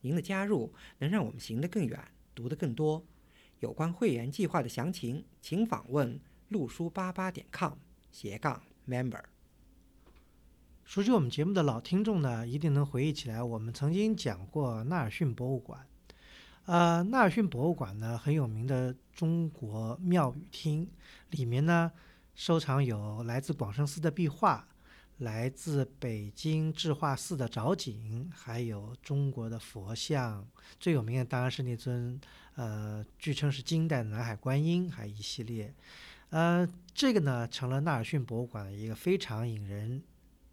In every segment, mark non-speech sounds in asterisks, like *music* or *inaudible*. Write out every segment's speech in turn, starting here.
您的加入能让我们行得更远，读得更多。有关会员计划的详情，请访问陆书八八点 com 斜杠 member。熟悉我们节目的老听众呢，一定能回忆起来，我们曾经讲过纳尔逊博物馆。呃，纳尔逊博物馆呢，很有名的中国庙宇厅，里面呢收藏有来自广生寺的壁画。来自北京智化寺的藻井，还有中国的佛像，最有名的当然是那尊，呃，据称是金代的南海观音，还一系列，呃，这个呢成了纳尔逊博物馆的一个非常引人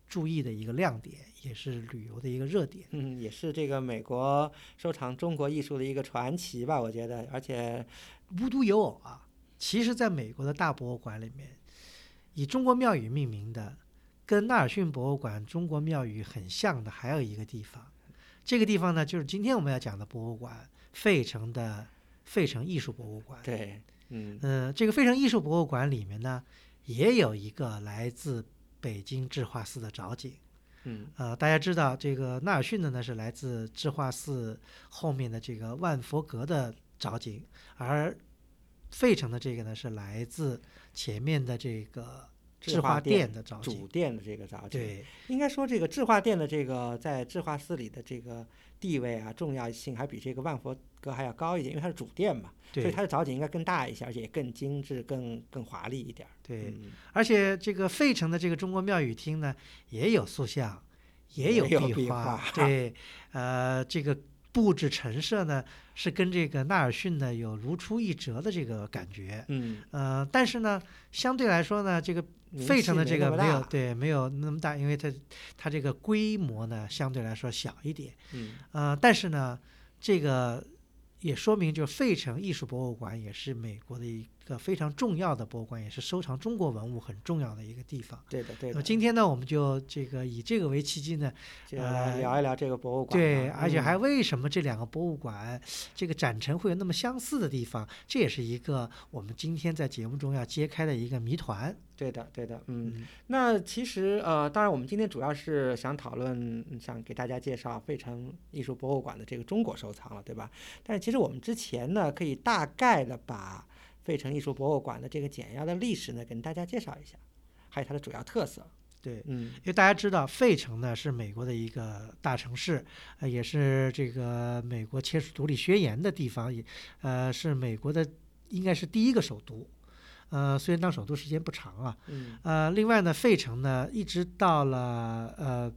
注意的一个亮点，也是旅游的一个热点。嗯，也是这个美国收藏中国艺术的一个传奇吧，我觉得。而且无独有偶啊，其实在美国的大博物馆里面，以中国庙宇命名的。跟纳尔逊博物馆中国庙宇很像的还有一个地方，这个地方呢，就是今天我们要讲的博物馆——费城的费城艺术博物馆。对，嗯嗯，这个费城艺术博物馆里面呢，也有一个来自北京智化寺的藻井。嗯，呃，大家知道这个纳尔逊的呢是来自智化寺后面的这个万佛阁的藻井，而费城的这个呢是来自前面的这个。智化殿的藻主殿的这个藻井，对，应该说这个智化殿的这个在智化寺里的这个地位啊、重要性，还比这个万佛阁还要高一点，因为它是主殿嘛，所以它的藻井应该更大一些，而且也更精致、更更华丽一点。对，而且这个费城的这个中国庙宇厅呢，也有塑像，也有壁画，对，呃，这个。布置陈设呢，是跟这个纳尔逊呢有如出一辙的这个感觉，嗯，呃，但是呢，相对来说呢，这个费城的这个没有对没有那么大，因为它它这个规模呢相对来说小一点，嗯，呃，但是呢，这个也说明就费城艺术博物馆也是美国的一。个非常重要的博物馆，也是收藏中国文物很重要的一个地方。对的，对的。那么今天呢，我们就这个以这个为契机呢，呃，聊一聊这个博物馆。对，而且还为什么这两个博物馆这个展陈会有那么相似的地方？这也是一个我们今天在节目中要揭开的一个谜团。对的，对的，嗯。那其实呃，当然我们今天主要是想讨论，想给大家介绍费城艺术博物馆的这个中国收藏了，对吧？但是其实我们之前呢，可以大概的把。费城艺术博物馆的这个简要的历史呢，跟大家介绍一下，还有它的主要特色。对，嗯，因为大家知道，费城呢是美国的一个大城市，呃，也是这个美国签署独立宣言的地方，也呃是美国的应该是第一个首都，呃，虽然当首都时间不长啊，嗯，呃，另外呢，费城呢一直到了呃，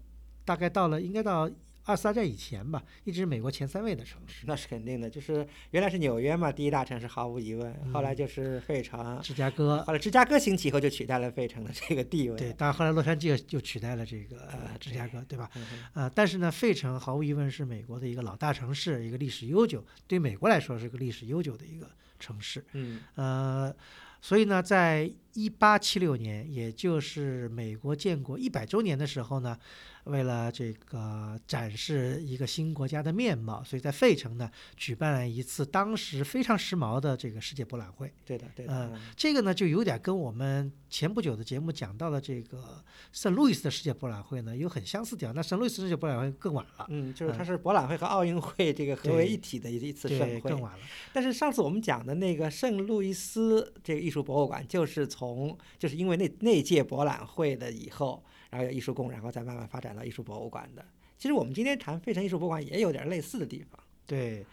大概到了应该到。二次大战以前吧，一直是美国前三位的城市。那是肯定的，就是原来是纽约嘛，第一大城市毫无疑问。后来就是费城、芝加哥。后来芝加哥兴起以后，就取代了费城的这个地位。对，当然后来洛杉矶就取代了这个芝加哥，对吧？呃，但是呢，费城毫无疑问是美国的一个老大城市，一个历史悠久，对美国来说是个历史悠久的一个城市。嗯。呃，所以呢，在一八七六年，也就是美国建国一百周年的时候呢。为了这个展示一个新国家的面貌，所以在费城呢举办了一次当时非常时髦的这个世界博览会。对的，对的。嗯，这个呢就有点跟我们前不久的节目讲到的这个圣路易斯的世界博览会呢有很相似地方。那圣路易斯世界博览会更晚了。嗯，就是它是博览会和奥运会这个合为一体的一次盛会。更晚了。但是上次我们讲的那个圣路易斯这个艺术博物馆，就是从就是因为那那届博览会的以后。然后有艺术宫，然后再慢慢发展到艺术博物馆的。其实我们今天谈费城艺术博物馆也有点类似的地方。对，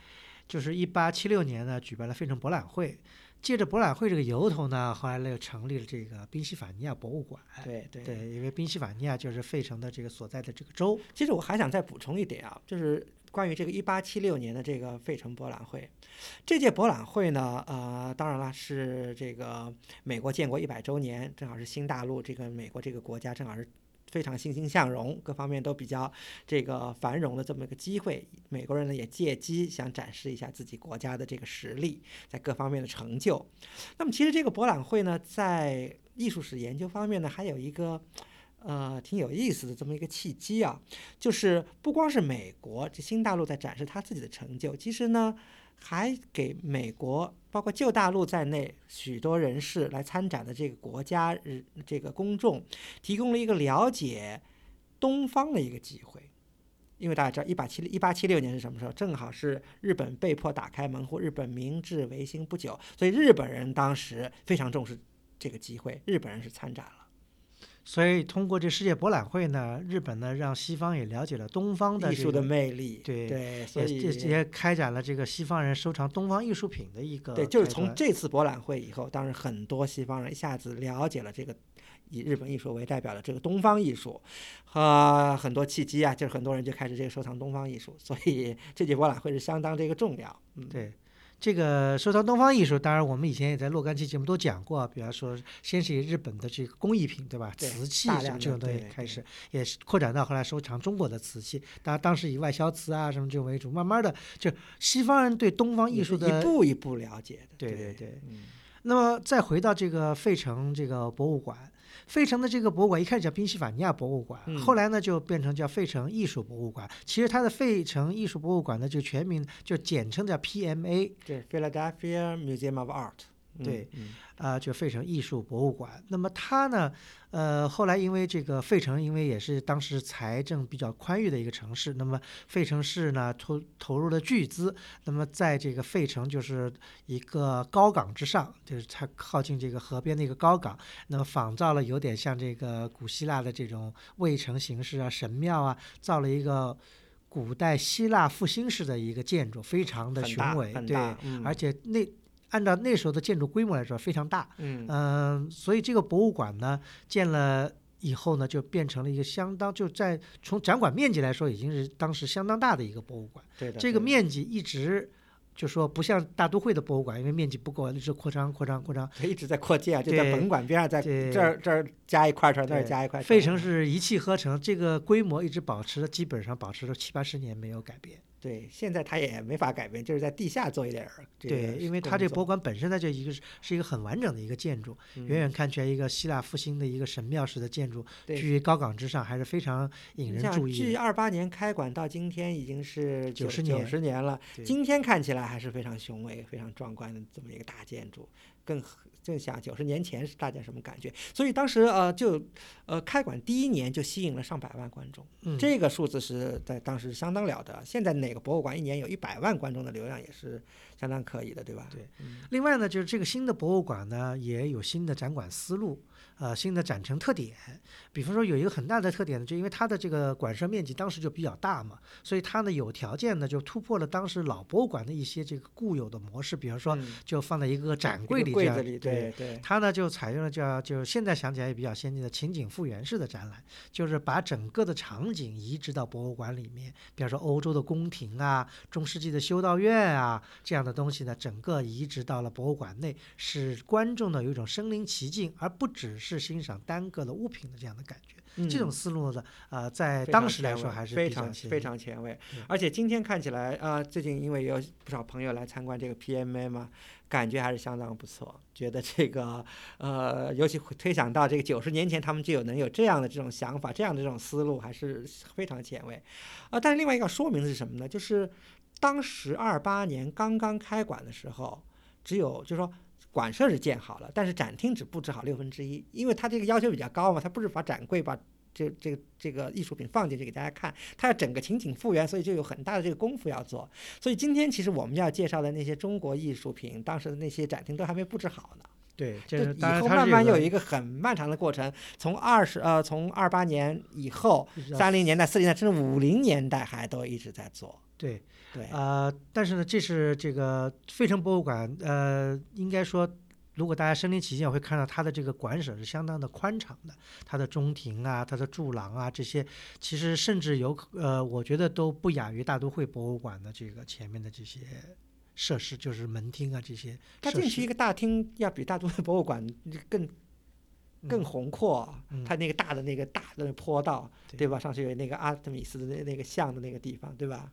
就是一八七六年呢，举办了费城博览会，借着博览会这个由头呢，后来又成立了这个宾夕法尼亚博物馆。对对对，因为宾夕法尼亚就是费城的这个所在的这个州。其实我还想再补充一点啊，就是关于这个一八七六年的这个费城博览会，这届博览会呢，呃，当然了，是这个美国建国一百周年，正好是新大陆这个美国这个国家正好是。非常欣欣向荣，各方面都比较这个繁荣的这么一个机会。美国人呢也借机想展示一下自己国家的这个实力，在各方面的成就。那么其实这个博览会呢，在艺术史研究方面呢，还有一个。呃，挺有意思的这么一个契机啊，就是不光是美国这新大陆在展示他自己的成就，其实呢，还给美国包括旧大陆在内许多人士来参展的这个国家这个公众提供了一个了解东方的一个机会。因为大家知道，一八七一八七六年是什么时候？正好是日本被迫打开门户，日本明治维新不久，所以日本人当时非常重视这个机会，日本人是参展了。所以通过这世界博览会呢，日本呢让西方也了解了东方的艺术的魅力，对对，所以也开展了这个西方人收藏东方艺术品的一个。对，就是从这次博览会以后，当然很多西方人一下子了解了这个以日本艺术为代表的这个东方艺术，和很多契机啊，就是很多人就开始这个收藏东方艺术，所以这届博览会是相当这个重要。嗯，对。这个收藏东方艺术，当然我们以前也在若干期节目都讲过，比方说，先是以日本的这个工艺品，对吧？瓷器这种东西开始，也是扩展到后来收藏中国的瓷器。当然，当时以外销瓷啊什么这种为主，慢慢的就西方人对东方艺术的一步一步了解的。对对对。那么再回到这个费城这个博物馆。费城的这个博物馆一开始叫宾夕法尼亚博物馆，后来呢就变成叫费城艺术博物馆。其实它的费城艺术博物馆呢就全名就简称叫 PMA，对，Philadelphia Museum of Art，对。啊，就费城艺术博物馆。那么它呢，呃，后来因为这个费城，因为也是当时财政比较宽裕的一个城市，那么费城市呢投投入了巨资，那么在这个费城就是一个高岗之上，就是它靠近这个河边的一个高岗，那么仿造了有点像这个古希腊的这种卫城形式啊，神庙啊，造了一个古代希腊复兴式的一个建筑，非常的雄伟，对，而且那。按照那时候的建筑规模来说，非常大。嗯，所以这个博物馆呢，建了以后呢，就变成了一个相当就在从展馆面积来说，已经是当时相当大的一个博物馆。对的。这个面积一直就说不像大都会的博物馆，因为面积不够，一直扩张、扩张、扩张。一直在扩建，就在本馆边上，在这儿这儿加一块儿，这儿加一块。费城是一气呵成，这个规模一直保持了，基本上保持了七八十年没有改变。对，现在它也没法改变，就是在地下做一点儿。对，因为它这个博物馆本身呢，就一个是是一个很完整的一个建筑，远远看起来一个希腊复兴的一个神庙式的建筑，居于高岗之上，还是非常引人注意。距二八年开馆到今天已经是九十九十年了，今天看起来还是非常雄伟、非常壮观的这么一个大建筑，更。更想九十年前是大家什么感觉？所以当时呃就呃开馆第一年就吸引了上百万观众，这个数字是在当时相当了得。现在哪个博物馆一年有一百万观众的流量也是相当可以的，对吧？对。另外呢，就是这个新的博物馆呢也有新的展馆思路。呃，新的展陈特点，比方说有一个很大的特点呢，就因为它的这个馆舍面积当时就比较大嘛，所以它呢有条件呢就突破了当时老博物馆的一些这个固有的模式，比方说就放在一个展柜里这样，对对，它呢就采用了叫就现在想起来也比较先进的情景复原式的展览，就是把整个的场景移植到博物馆里面，比方说欧洲的宫廷啊、中世纪的修道院啊这样的东西呢，整个移植到了博物馆内，使观众呢有一种身临其境，而不只是。是欣赏单个的物品的这样的感觉，这种思路呢，呃，在当时来说还是非常非常前卫。而且今天看起来，啊，最近因为有不少朋友来参观这个 PMA 嘛，感觉还是相当不错。觉得这个，呃，尤其推想到这个九十年前他们就有能有这样的这种想法，这样的这种思路，还是非常前卫。啊，但是另外一个说明的是什么呢？就是当时二八年刚刚开馆的时候，只有就是说。馆舍是建好了，但是展厅只布置好六分之一，因为它这个要求比较高嘛，它不是把展柜把这这个这个艺术品放进去给大家看，它要整个情景复原，所以就有很大的这个功夫要做。所以今天其实我们要介绍的那些中国艺术品，当时的那些展厅都还没布置好呢。对，就以后慢慢有一个很漫长的过程，从二十呃从二八年以后，三零年代、四零年代甚至五零年代还都一直在做。对。对，呃，但是呢，这是这个费城博物馆，呃，应该说，如果大家身临其境，会看到它的这个馆舍是相当的宽敞的，它的中庭啊，它的柱廊啊，这些其实甚至有，呃，我觉得都不亚于大都会博物馆的这个前面的这些设施，就是门厅啊这些。它进去一个大厅，要比大都会博物馆更。更嗯宏阔，嗯它那个大的那个大的坡道，对对吧？上去有那个阿特米斯的那那个像的那个地方，对吧？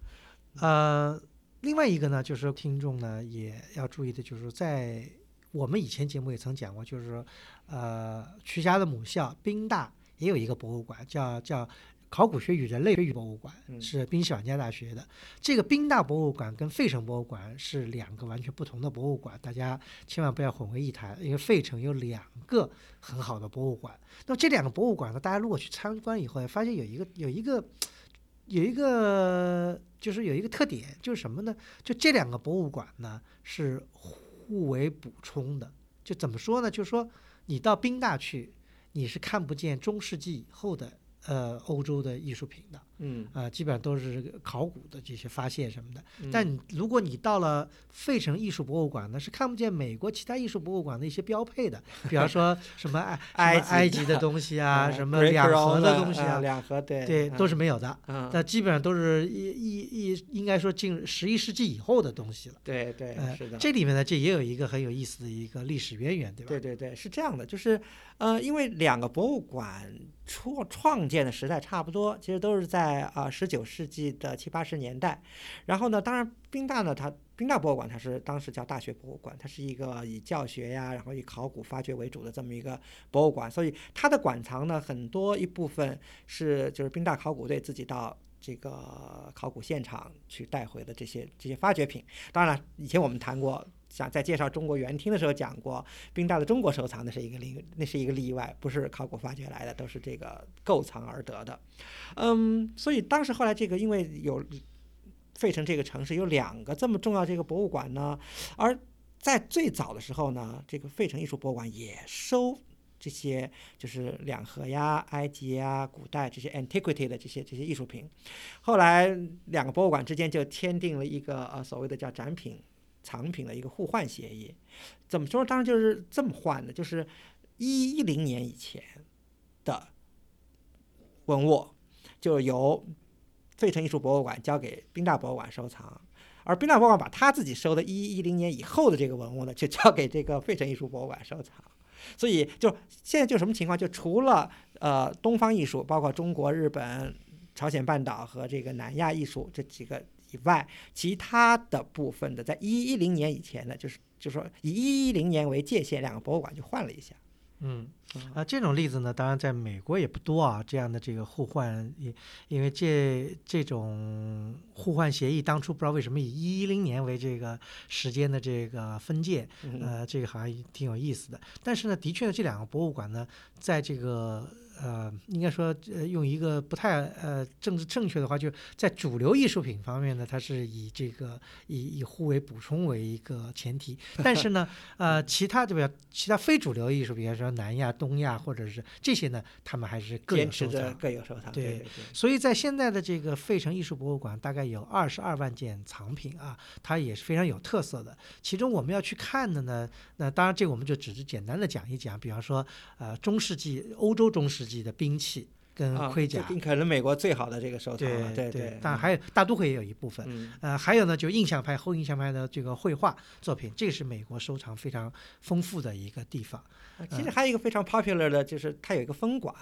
呃，另外一个呢，就是听众呢也要注意的，就是在我们以前节目也曾讲过，就是说，呃，徐家的母校宾大也有一个博物馆，叫叫考古学与人类学博物馆，嗯是宾夕法尼亚大学的。这个宾大博物馆跟费城博物馆是两个完全不同的博物馆，大家千万不要混为一谈。因为费城有两个很好的博物馆，那么这两个博物馆呢，大家如果去参观以后，发现有一个有一个有一个就是有一个特点，就是什么呢？就这两个博物馆呢是互为补充的。就怎么说呢？就是说你到宾大去，你是看不见中世纪以后的呃欧洲的艺术品的，嗯，啊、基本上都是考古的这些发现什么的。嗯但你如果你到了费城艺术博物馆呢，是看不见美国其他艺术博物馆的一些标配的，比方说 *laughs* 什么埃埃埃及及的东西啊，呃什么两河的东西啊，两河对对，都是嗯没有的。嗯，那基本上都是一一一应该说进十一世纪以后的东西了。对对呃是的，这里面呢，这也有一个很有意思的一个历史渊源，对吧？对对对，是这样的，就是呃，因为两个博物馆创创建的时代差不多，其实都是在啊十九世纪的七八十年代。然后呢，当然宾大呢，它宾大博物馆它是当时叫大学博物馆，它是一个以教学呀，然后以考古发掘为主的这么一个博物馆，所以它的馆藏呢，很多一部分是就是宾大考古队自己到。这个考古现场去带回的这些这些发掘品，当然了，以前我们谈过，像在介绍中国园厅的时候讲过，宾大的中国收藏那是一个例，那是一个例外，不是考古发掘来的，都是这个购藏而得的。嗯，所以当时后来这个因为有费城这个城市有两个这么重要这个博物馆呢，而在最早的时候呢，这个费城艺术博物馆也收。这些就是两河呀、埃及呀、古代这些 antiquity 的这些这些艺术品，后来两个博物馆之间就签订了一个呃所谓的叫展品藏品的一个互换协议。怎么说？当然就是这么换的，就是一一零年以前的文物，就由费城艺术博物馆交给宾大博物馆收藏，而宾大博物馆把他自己收的一一零年以后的这个文物呢，就交给这个费城艺术博物馆收藏。所以就现在就什么情况？就除了呃东方艺术，包括中国、日本、朝鲜半岛和这个南亚艺术这几个以外，其他的部分的，在一一零年以前呢，就是就是说以一一零年为界限，两个博物馆就换了一下。嗯啊啊，这种例子呢，当然在美国也不多啊。这样的这个互换，因因为这这种互换协议当初不知道为什么以一一零年为这个时间的这个分界，嗯呃，这个好像挺有意思的。但是呢，的确呢，这两个博物馆呢，在这个呃，应该说呃，用一个不太呃政治正确的话，就是在主流艺术品方面呢，它是以这个以以互为补充为一个前提。*laughs* 但是呢，呃，其他对吧？其他非主流艺术品，比如说南亚、东亚或者是这些呢，他们还是各有收藏。各有收藏。对对对所以在现在的这个费城艺术博物馆，大概有二十二万件藏品啊，它也是非常有特色的。其中我们要去看的呢，那当然这个我们就只是简单的讲一讲，比方说呃中世纪欧洲中世纪的兵器跟啊，盔甲，这可能美国最好的这个收藏了。对对，当然还有大都会也有一部分。嗯呃，还有呢，就印象派、后印象派的这个绘画作品，这个是美国收藏非常丰富的一个地方。啊其实还有一个非常 popular 的，就是它有一个分馆，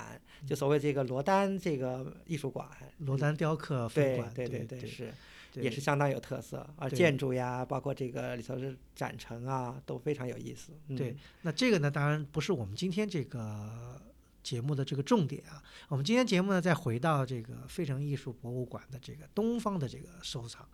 就所谓这个罗丹这个艺术馆。罗丹雕刻分馆，对对对，是也是相当有特色，而建筑呀，包括这个里头的展陈啊，都非常有意思。嗯对，那这个呢，当然不是我们今天这个节目的这个重点啊。我们今天节目呢，再回到这个费城艺术博物馆的这个东方的这个收藏，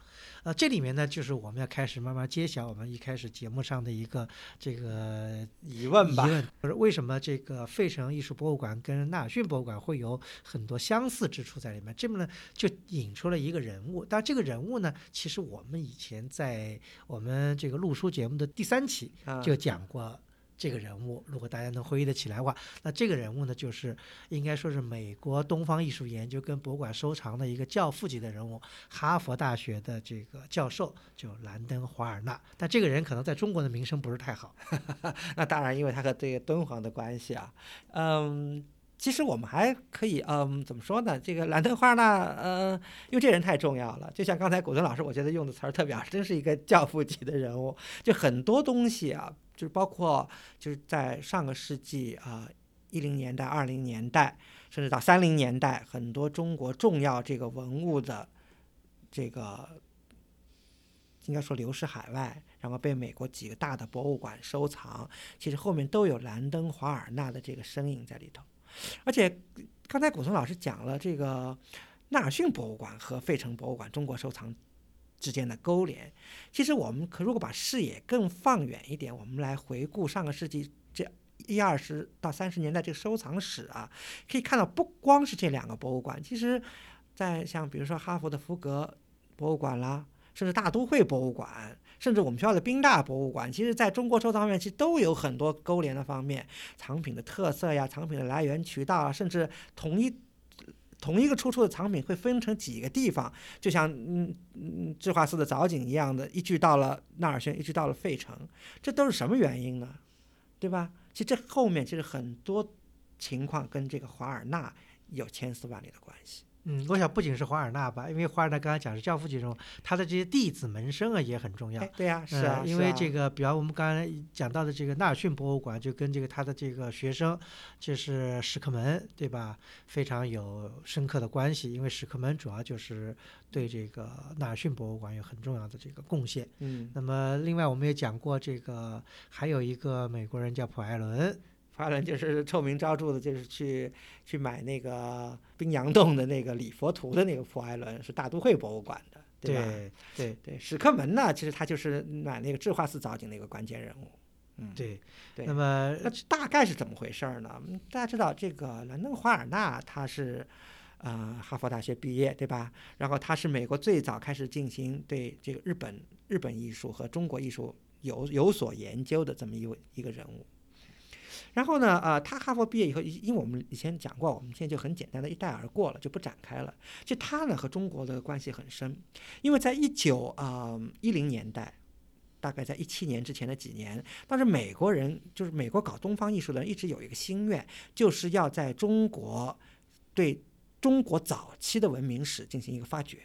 呃，这里面呢，就是我们要开始慢慢揭晓我们一开始节目上的一个这个疑问吧疑，问，就是为什么这个费城艺术博物馆跟纳尔逊博物馆会有很多相似之处在里面？这么呢，就引出了一个人物。但这个人物呢，其实我们以前在我们这个录书节目的第三期啊就讲过。这个人物，如果大家能回忆得起来的话，那这个人物呢，就是应该说是美国东方艺术研究跟博物馆收藏的一个教父级的人物，哈佛大学的这个教授，就兰登·华尔纳。但这个人可能在中国的名声不是太好。*laughs* 那当然，因为他和这个敦煌的关系啊，嗯。其实我们还可以，嗯，怎么说呢？这个兰登华尔纳，嗯，因为这人太重要了。就像刚才古德老师，我觉得用的词儿特别好，真是一个教父级的人物。就很多东西啊，就是包括就是在上个世纪啊一零年代、二零年代，甚至到三零年代，很多中国重要这个文物的这个应该说流失海外，然后被美国几个大的博物馆收藏，其实后面都有兰登华尔纳的这个身影在里头。而且刚才古松老师讲了这个纳尔逊博物馆和费城博物馆中国收藏之间的勾连，其实我们可如果把视野更放远一点，我们来回顾上个世纪这一二十到三十年代这个收藏史啊，可以看到不光是这两个博物馆，其实，在像比如说哈佛的福格博物馆啦。甚至大都会博物馆，甚至我们学校的宾大博物馆，其实在中国收藏方面，其实都有很多勾连的方面，藏品的特色呀，藏品的来源渠道啊，甚至同一同一个出处的藏品会分成几个地方，就像嗯嗯智化寺的藻井一样的，一句到了纳尔逊，一句到了费城，这都是什么原因呢？对吧？其实这后面其实很多情况跟这个华尔纳有千丝万缕的关系。嗯，我想不仅是华尔纳吧，因为华尔纳刚才讲是教父级人物，他的这些弟子门生啊也很重要。对呀，是啊，因为这个，比方我们刚才讲到的这个纳尔逊博物馆，就跟这个他的这个学生，就是史克门，对吧？非常有深刻的关系，因为史克门主要就是对这个纳尔逊博物馆有很重要的这个贡献。嗯，那么另外我们也讲过，这个还有一个美国人叫普艾伦。华伦就是臭名昭著的，就是去去买那个冰洋洞的那个礼佛图的那个普艾伦，是大都会博物馆的，对吧？对对，史克门呢，其实他就是买那个智化寺藻井的一个关键人物。嗯，对对。那么那大概是怎么回事儿呢？大家知道这个兰登华尔纳他是呃哈佛大学毕业，对吧？然后他是美国最早开始进行对这个日本日本艺术和中国艺术有有所研究的这么一位一个人物。然后呢，呃，他哈佛毕业以后，因为我们以前讲过，我们现在就很简单的一带而过了，就不展开了。就他呢和中国的关系很深，因为在一九啊一零年代，大概在一七年之前的几年，当时美国人就是美国搞东方艺术的人一直有一个心愿，就是要在中国对中国早期的文明史进行一个发掘。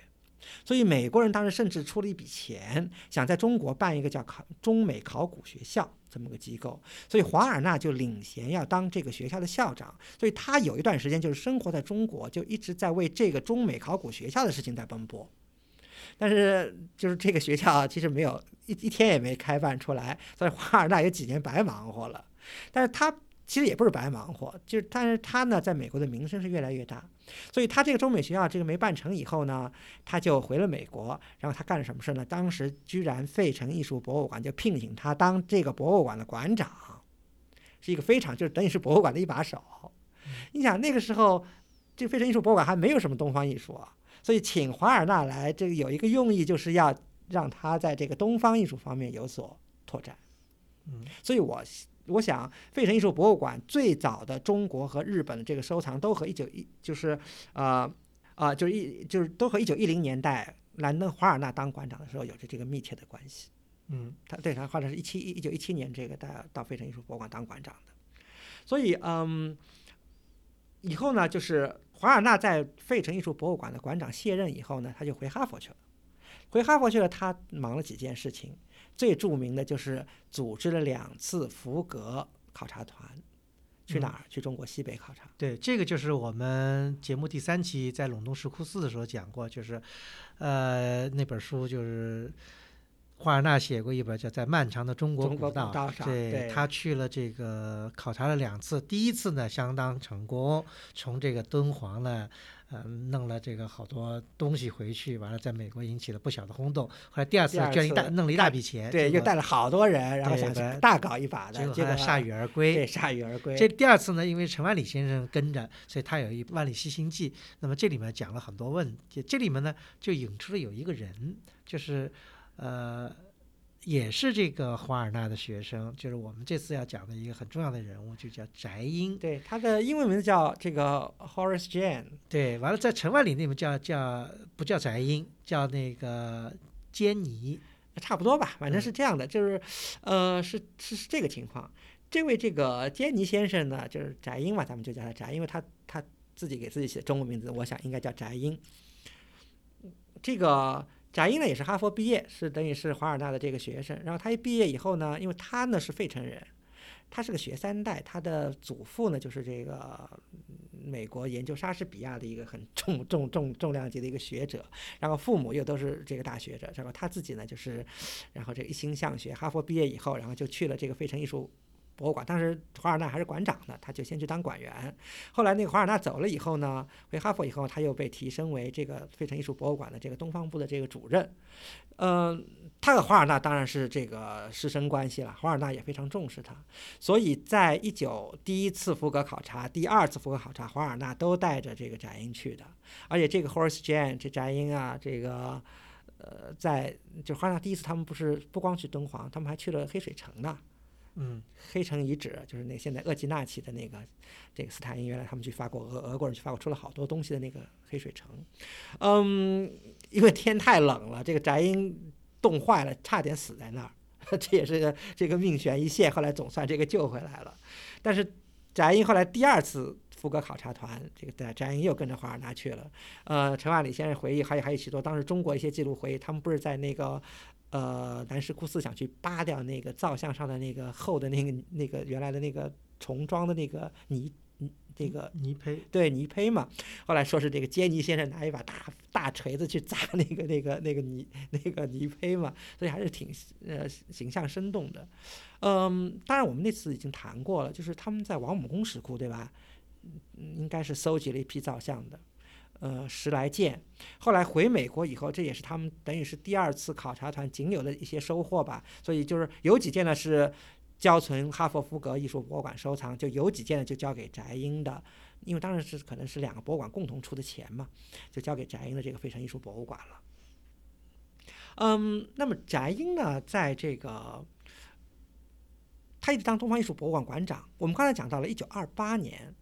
所以美国人当时甚至出了一笔钱，想在中国办一个叫考中美考古学校这么个机构。所以华尔纳就领衔要当这个学校的校长。所以他有一段时间就是生活在中国，就一直在为这个中美考古学校的事情在奔波。但是就是这个学校其实没有一一天也没开办出来，所以华尔纳有几年白忙活了。但是他。其实也不是白忙活，就是，但是他呢，在美国的名声是越来越大，所以他这个中美学校这个没办成以后呢，他就回了美国，然后他干了什么事呢？当时居然费城艺术博物馆就聘请他当这个博物馆的馆长，是一个非常就是等于是博物馆的一把手。你想那个时候，这费城艺术博物馆还没有什么东方艺术啊，所以请华尔纳来，这个有一个用意就是要让他在这个东方艺术方面有所拓展。嗯，所以我。我想，费城艺术博物馆最早的中国和日本的这个收藏都和一九一就是，呃，啊，就是一就是都和一九一零年代兰登华尔纳当馆长的时候有着这个密切的关系。嗯，他对他画的是一七一九一七年这个到到费城艺术博物馆当馆长的，所以嗯，以后呢，就是华尔纳在费城艺术博物馆的馆长卸任以后呢，他就回哈佛去了。回哈佛去了，他忙了几件事情。最著名的就是组织了两次福格考察团，去哪儿？去中国西北考察。对，这个就是我们节目第三期在陇东石窟寺的时候讲过，就是，呃，那本书就是华尔纳写过一本叫《在漫长的中国古道》，上对他去了这个考察了两次，第一次呢相当成功，从这个敦煌呢。嗯，弄了这个好多东西回去，完了在美国引起了不小的轰动。后来第二次捐一大弄了一大笔钱，对，又带了好多人，然后想大搞一把的，结果铩羽而归。对，铩羽而归。这第二次呢，因为陈万里先生跟着，所以他有一《万里西行记》。那么这里面讲了很多问题，这里面呢就引出了有一个人，就是呃。也是这个华尔纳的学生，就是我们这次要讲的一个很重要的人物，就叫翟英。对，他的英文名字叫这个 Horace Jane。对，完了在陈万里那边叫叫不叫翟英，叫那个坚尼，差不多吧，反正是这样的，就是，呃，是是是这个情况。这位这个坚尼先生呢，就是翟英嘛，咱们就叫他翟，因为他他自己给自己写的中文名字，我想应该叫翟英。这个。翟英呢也是哈佛毕业，是等于是华尔纳的这个学生。然后他一毕业以后呢，因为他呢是费城人，他是个学三代，他的祖父呢就是这个美国研究莎士比亚的一个很重重重重量级的一个学者，然后父母又都是这个大学者，然后他自己呢就是，然后这个一心向学，哈佛毕业以后，然后就去了这个费城艺术。博物馆当时华尔纳还是馆长呢，他就先去当馆员。后来那个华尔纳走了以后呢，回哈佛以后，他又被提升为这个费城艺术博物馆的这个东方部的这个主任。嗯、他和华尔纳当然是这个师生关系了，华尔纳也非常重视他，所以在一九第一次福格考察、第二次福格考察，华尔纳都带着这个翟英去的，而且这个 Horace Jane 这翟英啊，这个呃，在就华尔纳第一次他们不是不光去敦煌，他们还去了黑水城呢。嗯。黑城遗址，就是那现在厄济纳旗的那个这个斯坦因，原来他们去发过俄俄国人去发过出了好多东西的那个黑水城，嗯，因为天太冷了，这个翟英冻坏了，差点死在那儿，*laughs* 这也是这个命悬一线，后来总算这个救回来了。但是翟英后来第二次福格考察团，这个翟英又跟着华尔纳去了。呃，陈万里先生回忆，还有还有许多当时中国一些记录回忆，他们不是在那个呃南石窟寺想去扒掉那个造像上的那个厚的那个那个原来的那个重装的那个泥泥这个泥胚，对泥胚嘛，后来说是这个杰尼先生拿一把大大锤子去砸那个那个那个泥那个泥胚嘛，所以还是挺呃形象生动的。嗯，当然我们那次已经谈过了，就是他们在王母宫石窟对吧？应该是搜集了一批造像的，呃十来件。后来回美国以后，这也是他们等于是第二次考察团仅有的一些收获吧。所以就是有几件呢是交存哈佛福格艺术博物馆收藏，就有几件呢就交给翟英的，因为当然是可能是两个博物馆共同出的钱嘛，就交给翟英的这个费城艺术博物馆了。嗯，那么翟英呢，在这个他一直当东方艺术博物馆馆长。我们刚才讲到了，一九二八年，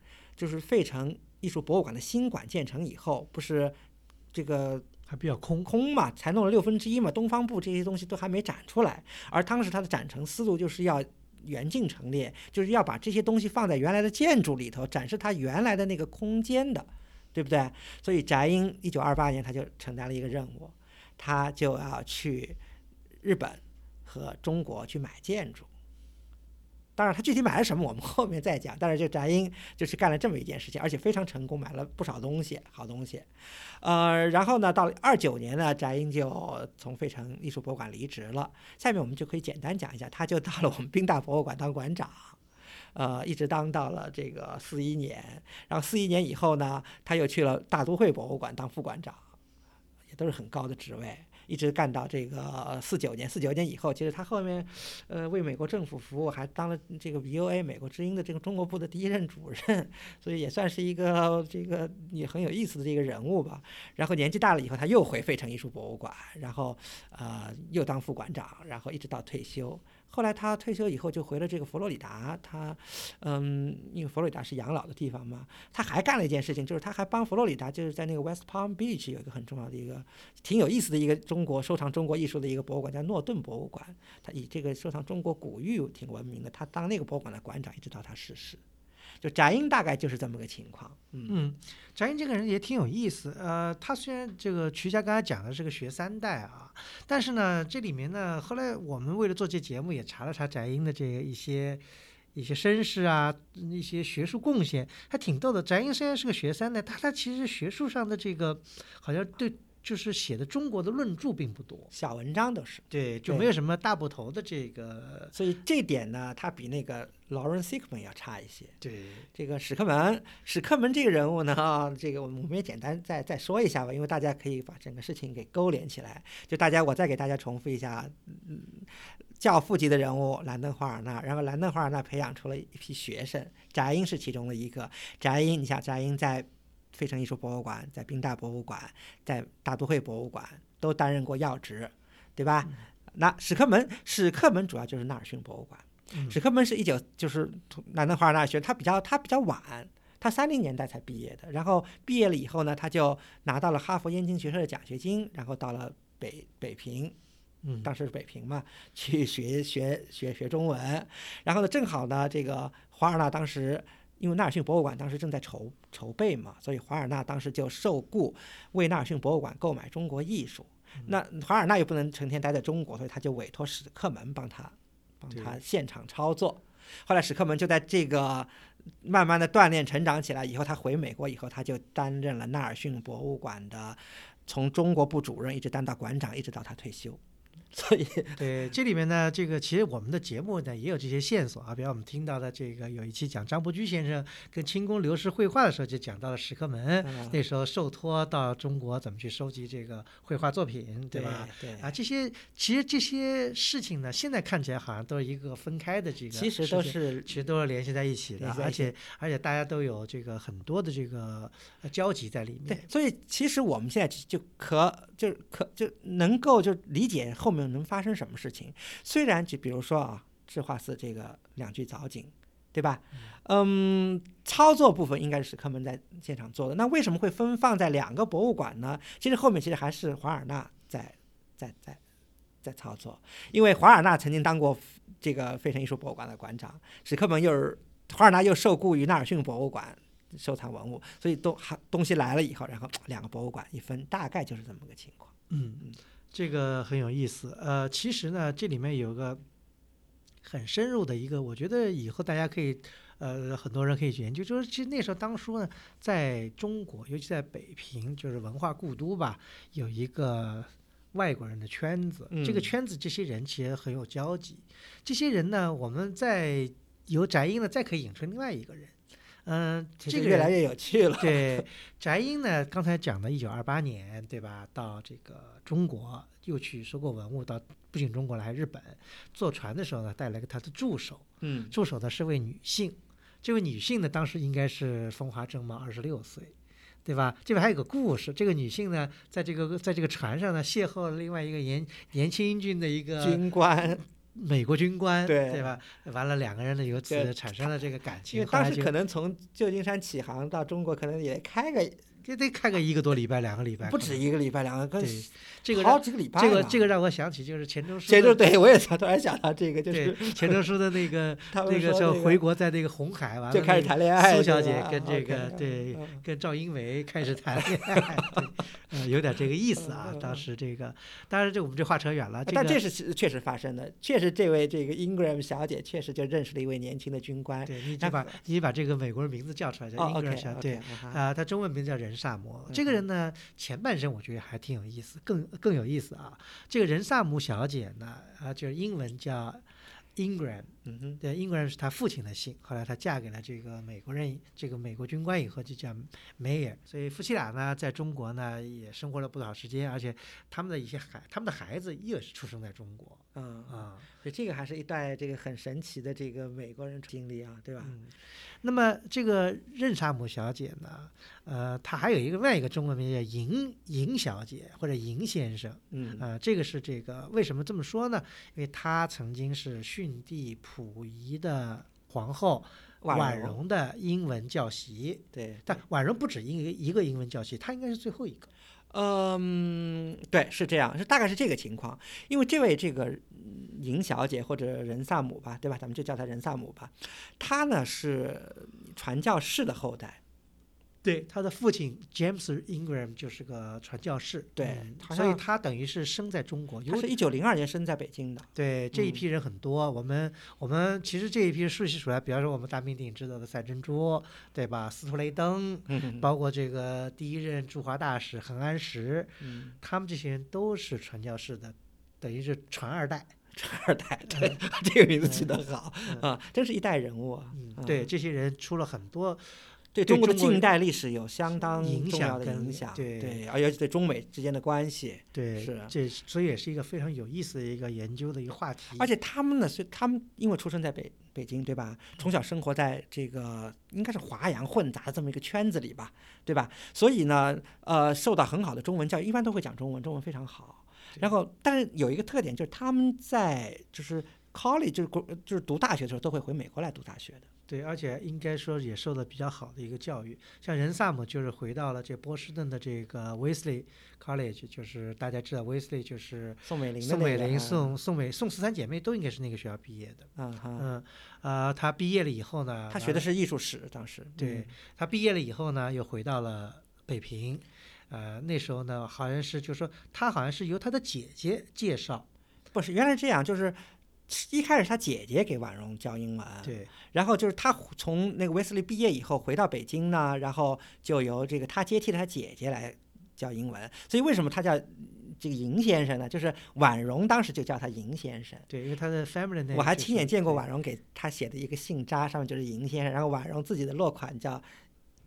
就是费城艺术博物馆的新馆建成以后，不是这个还比较空。空嘛，才弄了六分之一嘛，东方部这些东西都还没展出来。而当时它的展陈思路就是要远近陈列，就是要把这些东西放在原来的建筑里头，展示它原来的那个空间的，对不对？所以翟英一九二八年他就承担了一个任务，他就要去日本和中国去买建筑。当然，他具体买了什么，我们后面再讲。但是，这翟英就是干了这么一件事情，而且非常成功，买了不少东西，好东西。呃，然后呢，到了二九年呢，翟英就从费城艺术博物馆离职了。下面我们就可以简单讲一下，他就到了我们宾大博物馆当馆长，呃，一直当到了这个四一年。然后四一年以后呢，他又去了大都会博物馆当副馆长，也都是很高的职位。一直干到这个四九年，四九年以后，其实他后面，呃，为美国政府服务，还当了这个 VOA 美国之音的这个中国部的第一任主任，*laughs* 所以也算是一个这个也很有意思的这个人物吧。然后年纪大了以后，他又回费城艺术博物馆，然后啊又当副馆长，然后一直到退休。后来他退休以后就回了这个佛罗里达，他，嗯，因为佛罗里达是养老的地方嘛，他还干了一件事情，就是他还帮佛罗里达就是在那个 West Palm Beach 有一个很重要的一个挺有意思的一个中国收藏中国艺术的一个博物馆，叫诺顿博物馆，他以这个收藏中国古玉挺闻名的，他当那个博物馆的馆长一直到他逝世。就翟英大概就是这么个情况，嗯，翟英这个人也挺有意思。呃，他虽然这个瞿家刚才讲的是个学三代啊，但是呢，这里面呢，后来我们为了做这节目也查了查翟英的这个一些一些身世啊，一些学术贡献，还挺逗的。翟英虽然是个学三代，但他其实学术上的这个好像对。就是写的中国的论著并不多，小文章都是，对，就没有什么大部头的这个，所以这点呢，他比那个 Lawrence Sickman 要差一些。对，这个史克门，史克门这个人物呢，啊，这个我们我们也简单再再说一下吧，因为大家可以把整个事情给勾连起来。就大家，我再给大家重复一下，嗯，教父级的人物兰登华尔纳，然后兰登华尔纳培养出了一批学生，翟英是其中的一个。翟英，你想翟英在费城艺术博物馆、在宾大博物馆、在大都会博物馆都担任过要职，对吧？那史克门，史克门主要就是纳尔逊博物馆。嗯史克门是一九就是南登华尔纳学，他比较他比较晚，他三零年代才毕业的。然后毕业了以后呢，他就拿到了哈佛燕京学社的奖学金，然后到了北北平，嗯，当时是北平嘛，去学学学学中文。然后呢，正好呢，这个华尔纳当时因为纳尔逊博物馆当时正在筹筹备嘛，所以华尔纳当时就受雇为纳尔逊博物馆购买中国艺术。那华尔纳又不能成天待在中国，所以他就委托史克门帮他帮他现场操作。后来史克门就在这个慢慢的锻炼成长起来以后，他回美国以后，他就担任了纳尔逊博物馆的从中国部主任一直当到馆长，一直到他退休。所以，对这里面呢，这个其实我们的节目呢也有这些线索啊，比如我们听到的这个有一期讲张伯驹先生跟清宫刘氏绘画的时候，就讲到了石刻门、嗯那时候受托到中国怎么去收集这个绘画作品，对吧？？对，啊，这些其实这些事情呢，现在看起来好像都是一个分开的这个，其实都是其实都是联系在一起的而且而且大家都有这个很多的这个呃交集在里面。对，所以其实我们现在就可就可就能够就理解后面能发生什么事情。虽然就比如说啊，智化寺这个两具藻井，对吧？嗯，操作部分应该是史克门在现场做的。那为什么会分放在两个博物馆呢？其实后面其实还是华尔纳在在在在操作，因为华尔纳曾经当过这个费城艺术博物馆的馆长，史克门又是华尔纳又受雇于纳尔逊博物馆。收藏文物，所以东还东西来了以后，然后两个博物馆一分，大概就是这么个情况。嗯嗯，这个很有意思。呃，其实呢，这里面有个很深入的一个，我觉得以后大家可以，呃，很多人可以去研究，就是其实那时候当初呢，在中国，尤其在北平，就是文化故都吧，有一个外国人的圈子。这个嗯圈子这些人其实很有交集。这些人呢，我们在由翟英呢，再可以引出另外一个人。嗯、这个越来越有趣了。对，翟英呢，刚才讲的，一九二八年，对吧？到这个中国又去收购文物，到不仅中国了，还日本。坐船的时候呢，带来个他的助手，嗯，助手呢是位女性。这位女性呢，当时应该是风华正茂，二十六岁，对吧？这边还有个故事，这个女性呢，在这个在这个船上呢，邂逅了另外一个年年轻英俊的一个军官，*laughs* 美国军官，对对吧？完了，两个人呢由此产生了这个感因情。为后来就当时可能从旧金山起航到中国，可能也开个这得开个一个多礼拜、两个礼拜，不止一个礼拜，两个跟对，这个好几个礼拜这个这个让我想起就是钱钟书谁就的对我也想突然想到这个，就是钱钟书的那个 *laughs* 那个时候回国在那个红海完了就开始谈恋爱，苏小姐跟这个对嗯跟赵英伟开始谈恋爱，*laughs* 呃，有点这个意思啊。当时这个，当然这我们这话扯远了。但这是确实发生的，确实这位这个 Ingram 小姐确实就认识了一位年轻的军官。对你就把你把这个美国人名字叫出来，叫 Ingram 小对。啊，啊，他中文名字叫任萨摩。这个人呢，前半生我觉得还挺有意思，更更有意思啊。这个人萨姆小姐呢，啊，就是英文叫 Ingram，嗯哼，对，Ingram 是她父亲的姓。后来她嫁给了这个美国人，这个美国军官以后就叫 Mayer。所以夫妻俩呢，在中国呢也生活了不少时间，而且他们的一些孩，他们的孩子也是出生在中国嗯啊，啊。所以这个还是一代这个很神奇的这个美国人经历啊，对吧？嗯，那么这个任萨姆小姐呢，呃，她还有一个另外一个中文名叫尹尹小姐或者尹先生，嗯呃，这个是这个为什么这么说呢？因为她曾经是逊帝溥仪的皇后婉容的英文教习，对，但婉容不止一个一个英文教习，她应该是最后一个。嗯，对，是这样，是大概是这个情况。因为这位这个嗯尹小姐或者任萨姆吧，对吧？咱们就叫她任萨姆吧。她呢是传教士的后代，对，他的父亲 James Ingram 就是个传教士，对嗯所以他等于是生在中国，有她是一九零二年生在北京的。对，这一嗯批人很多。我们我们其实这一批数起出来，比方说我们大名鼎知道的赛珍珠，对吧？司徒雷登，嗯包括这个第一任驻华大使恒安石，嗯，他们这些人都是传教士的，等于是传二代。*laughs* 传二代，对，*laughs* 这个名字起得好嗯啊，真是一代人物啊。对，这些人出了很多，对对中国的近代历史有相当重要的影响，对对，而且对中美之间的关系，对，是这所以也是一个非常有意思的一个研究的一个话题。而且他们呢，是他们因为出生在北北京，对吧？从小生活在这个应该是华洋混杂的这么一个圈子里吧，对吧？所以呢，呃，受到很好的中文教育，一般都会讲中文，中文非常好。然后，但是有一个特点就是他们在就是 college 就是国就是读大学的时候都会回美国来读大学的。对，而且应该说也受了比较好的一个教育。像任萨姆就是回到了这波士顿的这个 Wesley College，就是大家知道 Wesley 就是宋美龄宋美龄、宋宋美宋四三姐妹都应该是那个学校毕业的。嗯哈，嗯，呃，他毕业了以后呢，他学的是艺术史，当时对，他毕业了以后呢，又回到了北平。呃，那时候呢，好像是就说他好像是由他的姐姐介绍，不是原来这样，就是一开始他姐姐给婉容教英文，对，然后就是他从那个威斯利毕业以后回到北京呢，然后就由这个他接替了他姐姐来教英文。所以为什么他叫这个银先生呢？就是婉容当时就叫他银先生。对，因为他的 family name 我还亲眼见过婉容给他写的一个信札，上面就是银先生，然后婉容自己的落款叫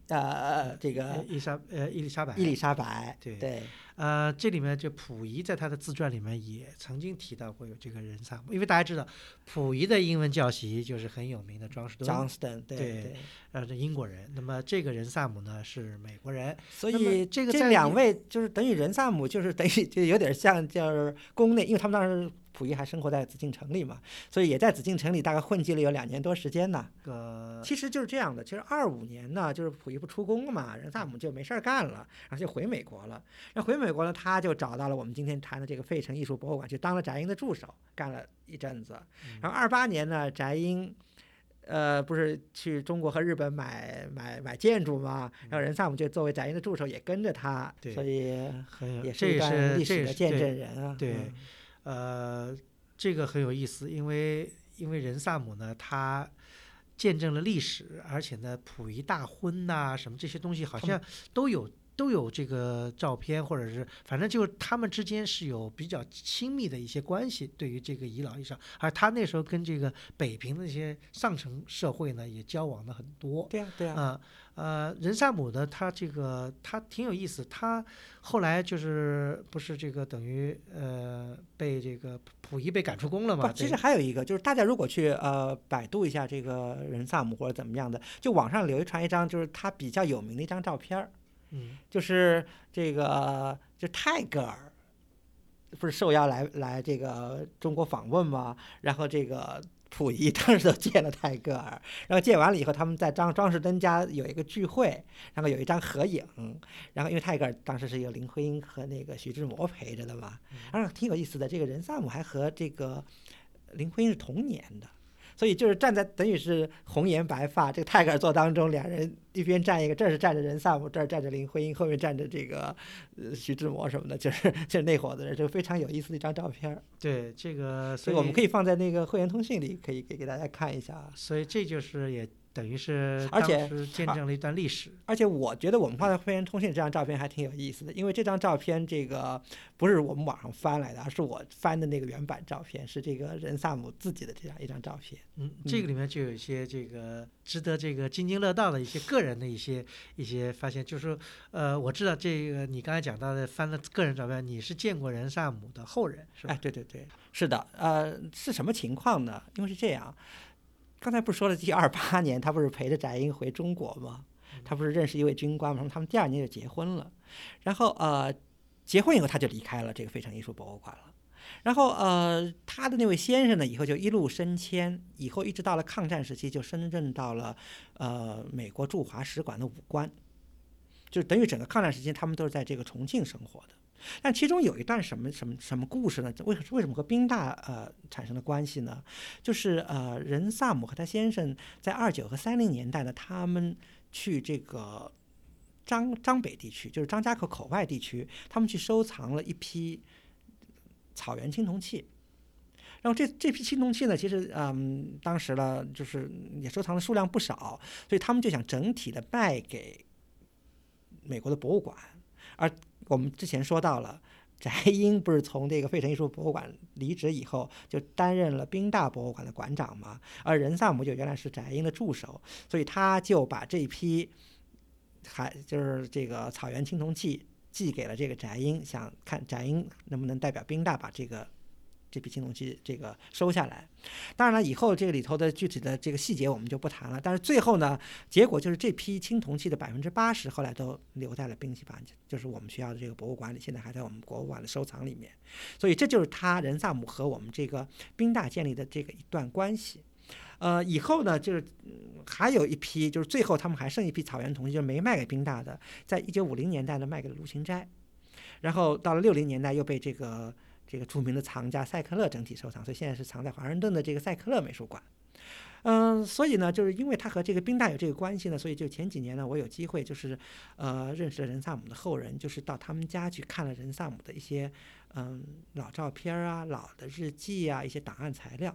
呃这呃个伊莎呃伊丽莎白伊丽莎白。对对呃，这里面就溥仪在他的自传里面也曾经提到过有这个人萨姆，因为大家知道溥仪的英文教习就是很有名的庄士敦，，Johnston，对对对。呃，这英国人。那么这个人萨姆呢是美国人，所以这个这两位就是等于人萨姆，就是等于就有点像就是宫内，因为他们当时溥仪还生活在紫禁城里嘛，所以也在紫禁城里大概混迹了有两年多时间呢。呃，其实就是这样的，其实二五年呢，就是溥仪不出宫了嘛，人萨姆就没事儿干了，然后就回美国了。那回美国呢，他就找到了我们今天谈的这个费城艺术博物馆，去当了翟英的助手，干了一阵子。嗯然后二八年呢，翟英。呃，不是去中国和日本买买买建筑吗？然后任萨姆就作为翟英的助手也跟着他，所以很也这也一段是历史的见证人啊。对嗯呃，这个很有意思，因为因为任萨姆呢，他见证了历史，而且呢，溥仪大婚呐、什么这些东西，好像都有都有这个照片，或者是反正就是他们之间是有比较亲密的一些关系，对于这个遗老遗少，而他那时候跟这个北平的一些上层社会呢，也交往的很多。对呀、对呀、啊，呃，任萨姆呢，他这个他挺有意思，他后来就是不是这个等于呃被这个溥仪被赶出宫了嘛？不，其实还有一个，就是大家如果去呃百度一下这个任萨姆或者怎么样的，就网上流传一张就是他比较有名的一张照片儿，嗯就是这个就泰戈尔，不是受邀来来这个中国访问吗？然后这个溥仪 *laughs* 当时都见了泰戈尔，然后见完了以后，他们在张张士敦家有一个聚会，然后有一张合影，然后因为泰戈尔当时是有林徽因和那个徐志摩陪着的嘛，然后挺有意思的。这个任萨姆还和这个林徽因是同年的。所以就是站在等于是红颜白发，这个泰戈尔座当中，两人一边站一个，这是站着任萨姆，这儿站着林徽因，后面站着这个呃徐志摩什么的，就是就是那伙子人，就非常有意思的一张照片。对这个，所以我们可以，以放在那个会员通讯里，可以给给大家看一下。所以这就是也等于是而且见证了一段历史。而且我觉得我们放在会员通讯这张照片还挺有意思的，因为这张照片这个不是我们网上翻来的，而是我翻的那个原版照片，是这个任萨姆自己的这样一张照片。嗯，这个里面就有一些这个值得这个津津乐道的一些个人的一些一些发现，就是说呃，我知道这个你刚才讲到的翻了个人照片，你是见过任萨姆的后人是吧？哎，对对对，是的，呃，是什么情况呢？因为是这样，刚才不是说了，第二八年他不是陪着翟英回中国吗？他不是认识一位军官吗？他们第二年就结婚了，然后呃，结婚以后他就离开了这个费城艺术博物馆了。然后呃，他的那位先生呢，以后就一路升迁，以后一直到了抗战时期，就升任到了呃美国驻华使馆的武官，就是等于整个抗战时期，他们都是在这个重庆生活的。但其中有一段什么什么什么故事呢？为为什么和宾大呃产生了关系呢？就是呃任萨姆和他先生在二九和三零年代呢，他们去这个张张北地区，就是张家口口外地区，他们去收藏了一批草原青铜器。然后这这批青铜器呢，其实嗯，当时呢就是也收藏的数量不少，所以他们就想整体的卖给美国的博物馆。而我们之前说到了，*laughs* 翟英不是从这个费城艺术博物馆离职以后，就担任了宾大博物馆的馆长嘛，而任萨姆就原来是翟英的助手，所以他就把这批还就是这个草原青铜器寄给了这个翟英，想看翟英能不能代表宾大把这个。这批青铜器这个收下来，当然了，以后这个里头的具体的这个细节我们就不谈了。但是最后呢，结果就是这批青铜器的百分之八十后来都留在了宾夕法尼，就是我们学校的这个博物馆里，现在还在我们博物馆的收藏里面。所以这就是他任萨姆和我们这个宾大建立的这个一段关系。呃，以后呢，就是、还有一批，就是最后他们还剩一批草原铜器，就是没卖给宾大的，在一九五零年代呢卖给了卢芹斋，然后到了六零年代又被这个这个著名的藏家塞克勒整体收藏，所以现在是藏在华盛顿的这个塞克勒美术馆。嗯，所以呢，就是因为他和这个宾大有这个关系呢，所以就前几年呢，我有机会就是，呃，认识了任萨姆的后人，就是到他们家去看了任萨姆的一些嗯老照片啊、老的日记啊、一些档案材料。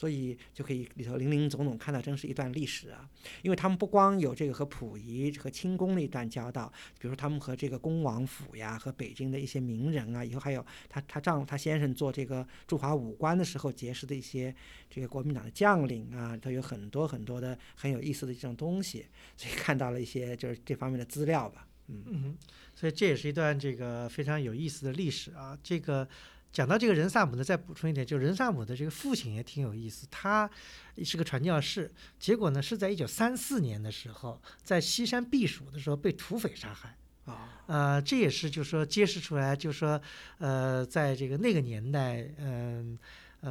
所以就可以里头林林总总看到，真是一段历史啊！因为他们不光有这个和溥仪和清宫的一段交道，比如说他们和这个恭王府呀，和北京的一些名人啊，以后还有他他丈夫他先生做这个驻华武官的时候结识的一些这个国民党的将领啊，都有很多很多的很有意思的这种东西，所以看到了一些就是这方面的资料吧。嗯，所以这也是一段这个非常有意思的历史啊，这个。讲到这个人萨姆呢，再补充一点，就人萨姆的这个父亲也挺有意思，他是个传教士，结果呢是在一九三四年的时候，在西山避暑的时候被土匪杀害。啊，呃，这也是就说揭示出来，就说呃，在这个那个年代，嗯。呃，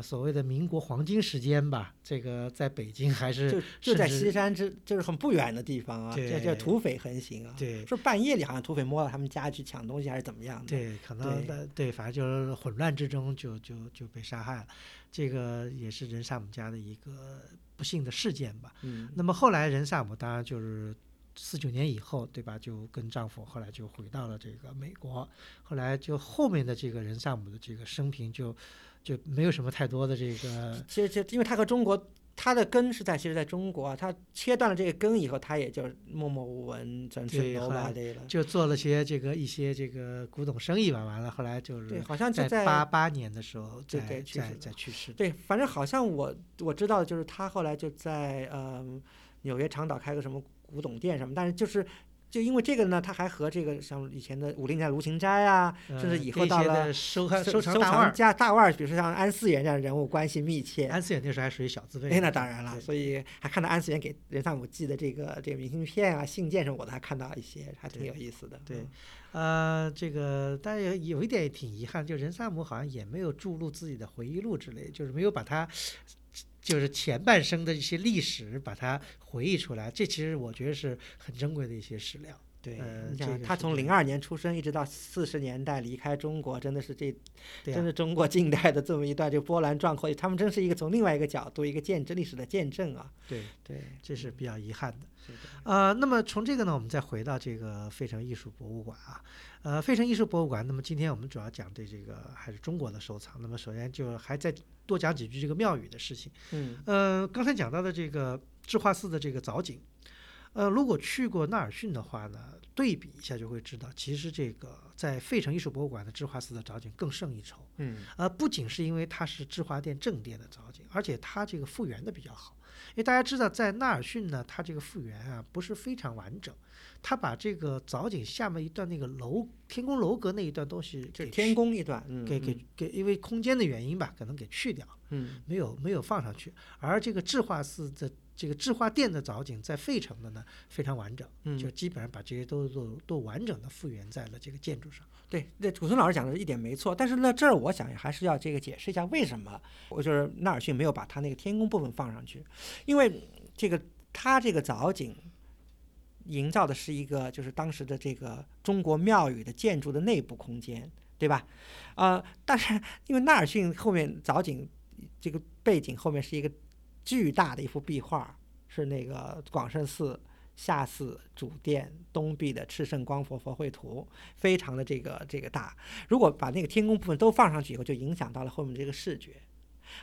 所谓的民国黄金时间吧，这个在北京还是就就在西山之，就是很不远的地方啊，这这土匪横行啊，对，说半夜里好像土匪摸到他们家去抢东西还是怎么样的，对，可能对，反正就是混乱之中就就就被杀害了，这个也是任萨姆家的一个不幸的事件吧。嗯，那么后来任萨姆当然就是四九年以后，对吧？就跟丈夫后来就回到了这个美国，后来就后面的这个任萨姆的这个生平就。就没有什么太多的这个，其实就因为他和中国，他的根是在其实在中国，他切断了这个根以后，他也就默默无闻，转身后来就做了些这个一些这个古董生意吧，完了后来就是对，好像就在八八年的时候对对对，在去世。对，反正好像我我知道，就是他后来就在呃纽约长岛开个什么古董店什么，但是就是。就因为这个呢，他还和这个像以前的武陵家卢芹斋啊，甚至以后到了收收藏家大腕儿，比如说像安思远这样人物关系密切。安思远那时候还属于小资辈。那当然了，所以还看到安思远给任萨姆寄的这个这个明信片啊、信件什么，我都还看到一些，还挺有意思的。对，呃，这个但有有一点也挺遗憾，就任萨姆好像也没有注入自己的回忆录之类，就是没有把他。就是前半生的一些历史，把它回忆出来，这其实我觉得是很珍贵的一些史料。对，他从零二年出生，一直到四十年代离开中国，真的是这，真是中国近代的这么一段就波澜壮阔。他们真是一个从另外一个角度，一个见证历史的见证啊。对对，这是比较遗憾的。呃，那么从这个呢，我们再回到这个费城艺术博物馆啊。呃，费城艺术博物馆，那么今天我们主要讲对这个还是中国的收藏。那么首先就还再多讲几句这个庙宇的事情。嗯。呃，刚才讲到的这个智化寺的这个藻井。呃，如果去过纳尔逊的话呢，对比一下就会知道，其实这个在费城艺术博物馆的智化寺的藻井更胜一筹。嗯，呃，不仅是因为它是智化殿正殿的藻井，而且它这个复原的比较好。因为大家知道，在纳尔逊呢，它这个复原啊不是非常完整，它把这个藻井下面一段那个楼天宫楼阁那一段东西，就是天宫一段，给给给，因为空间的原因吧，可能给去掉，嗯，没有没有放上去。而这个智化寺的。这个智化殿的藻井在费城的呢非常完整，就基本上把这些都都都完整的复原在了这个建筑上。对，那古村老师讲的一点没错，但是呢这儿我想还是要这个解释一下为什么，我就是纳尔逊没有把他那个天宫部分放上去，因为这个他这个藻井营造的是一个就是当时的这个中国庙宇的建筑的内部空间，对吧？呃，但是因为纳尔逊后面藻井这个背景后面是一个。巨大的一幅壁画，是那个广胜寺下寺主殿东壁的赤圣光佛佛绘图，非常的这个这个大。如果把那个天宫部分都放上去以后，就影响到了后面这个视觉。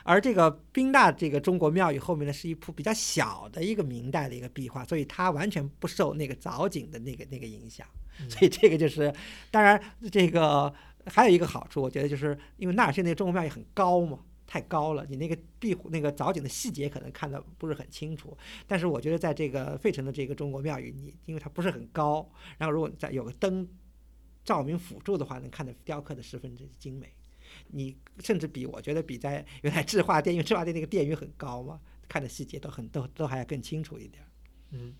而这个宾大这个中国庙宇后面呢，是一幅比较小的一个明代的一个壁画，所以它完全不受那个藻井的那个那个影响。所以这个就是，当然这个还有一个好处，我觉得就是因为纳尔逊那个中国庙宇很高嘛。太高了，你那个壁虎那个藻井的细节可能看的不是很清楚。但是我觉得在这个费城的这个中国庙宇，你因为它不是很高，然后如果再有个灯照明辅助的话，能看得雕刻的十分之精美。你甚至比我觉得比在原来智化殿，因为智化殿那个殿宇很高嘛，看的细节都很都都还要更清楚一点。嗯，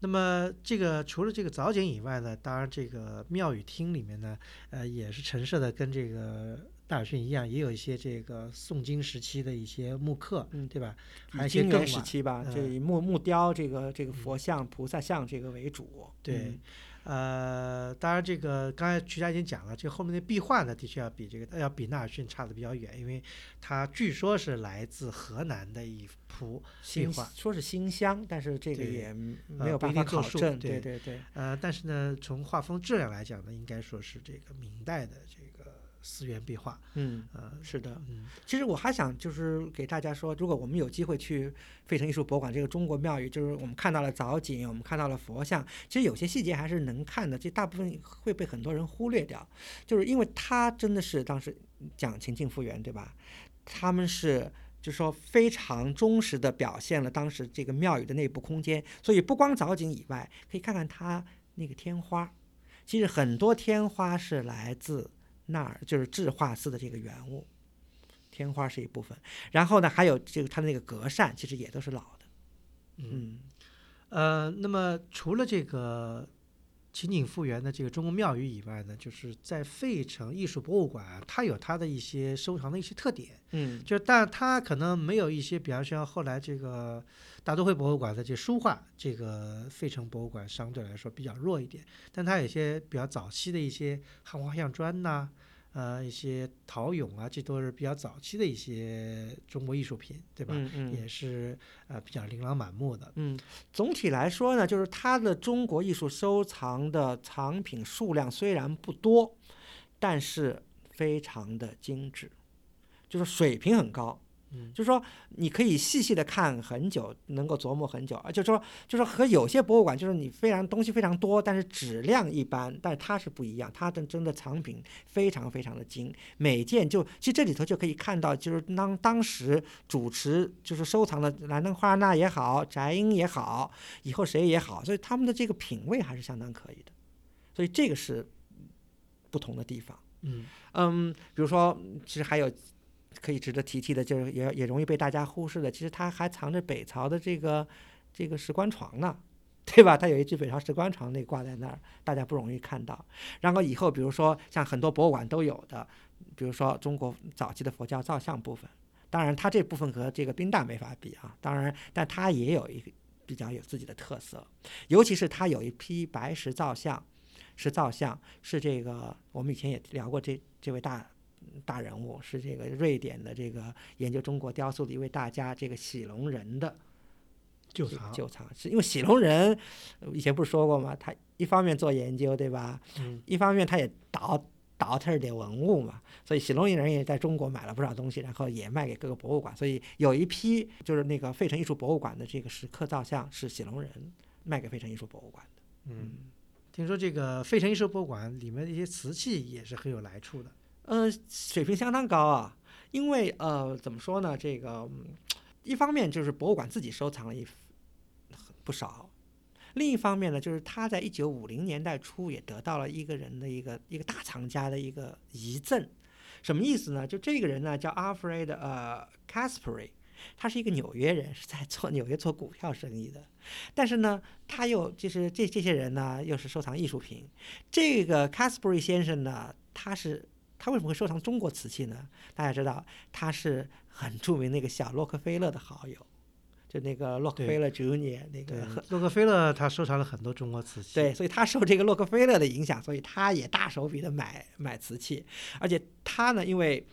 那么这个除了这个藻井以外呢，当然这个庙宇厅里面呢，呃，也是陈设的跟这个。大尔逊一样，也有一些这个宋金时期的一些木刻，嗯，对吧？还有金元时期吧，就以木木雕这个这个佛像、菩萨像这个为主。对，呃，当然这个刚才徐佳已经讲了，这后面的壁画呢，的确要比这个要比纳尔逊差的比较远，因为它据说是来自河南的一幅壁画，说是新乡，但是这个也没有办法考证。对对对。呃，但是呢，从画风质量来讲呢，应该说是这个明代的这个。寺院壁画。嗯，呃，是的。嗯其实我还想就是给大家说，如果我们有机会去费城艺术博物馆这个中国庙宇，就是我们看到了藻井，我们看到了佛像，其实有些细节还是能看的，这大部分会被很多人忽略掉，就是因为它真的是当时讲情境复原，对吧？他们是。就说非常忠实的表现了当时这个庙宇的内部空间，所以不光藻井以外，可以看看它那个天花，其实很多天花是来自那儿，就是智化寺的这个原物。天花是一部分，然后呢，还有这个它的那个格扇，其实也都是老的。嗯呃，那么除了这个情景复原的这个中国庙宇以外呢，就是在费城艺术博物馆，它有它的一些收藏的一些特点。嗯就是，但它可能没有一些，比方说后来这个大都会博物馆的这书画，这个费城博物馆相对来说比较弱一点，但它有一些比较早期的一些汉画像砖呐、呃，一些陶俑啊，这都是比较早期的一些中国艺术品，对吧？嗯嗯也是呃比较琳琅满目的。嗯，总体来说呢，就是它的中国艺术收藏的藏品数量虽然不多，但是非常的精致，就是水平很高。嗯。就是说你可以细细的看很久，能够琢磨很久，而且说就是和有些博物馆就是你非常东西非常多，但是质量一般，但是它是不一样，它的真的藏品非常非常的精，每件就其实这里头就可以看到，就是当当时主持就是收藏的兰登花纳也好，翟英也好，以后谁也好，所以他们的这个品味还是相当可以的，所以这个是不同的地方。嗯。嗯，比如说，其实还有可以值得提提的，就是也也容易被大家忽视的，其实它还藏着北朝的这个这个石棺床呢，对吧？它有一具北朝石棺床那挂在那儿，大家不容易看到。然后以后，比如说像很多博物馆都有的，比如说中国早期的佛教造像部分，当然它这部分和这个宾大没法比啊，当然，但它也有一比较有自己的特色，尤其是它有一批白石造像。是造像，是这个我们以前也聊过这这位大大人物，是这个瑞典的这个研究中国雕塑的一位大家，这个喜龙人的这个旧藏，旧藏，是因为喜龙人呃以前不是说过吗？他一方面做研究，对吧？嗯一方面他也倒倒腾点文物嘛，所以喜龙人也在中国买了不少东西，然后也卖给各个博物馆，所以有一批就是那个费城艺术博物馆的这个石刻造像是喜龙人卖给费城艺术博物馆的。嗯，听说这个费城艺术博物馆里面的一些瓷器也是很有来处的。呃，水平相当高啊，因为呃，怎么说呢？这个一方面就是博物馆自己收藏了一不少，另一方面呢，就是他在一九五零年代初也得到了一个人的一个一个大藏家的一个遗赠，什么意思呢？就这个人呢叫 Alfred 呃 Caspary。他是一个纽约人，是在做纽约做股票生意的，但是呢，他又就是这这些人呢，又是收藏艺术品。这个 Caspary 先生呢，他是他为什么会收藏中国瓷器呢？大家知道，他是很著名那个小洛克菲勒的好友，就那个洛克菲勒 Junior 那个，洛克菲勒他收藏了很多中国瓷器。对，所以他受这个洛克菲勒的影响，所以他也大手笔的买买瓷器，而且他呢，因为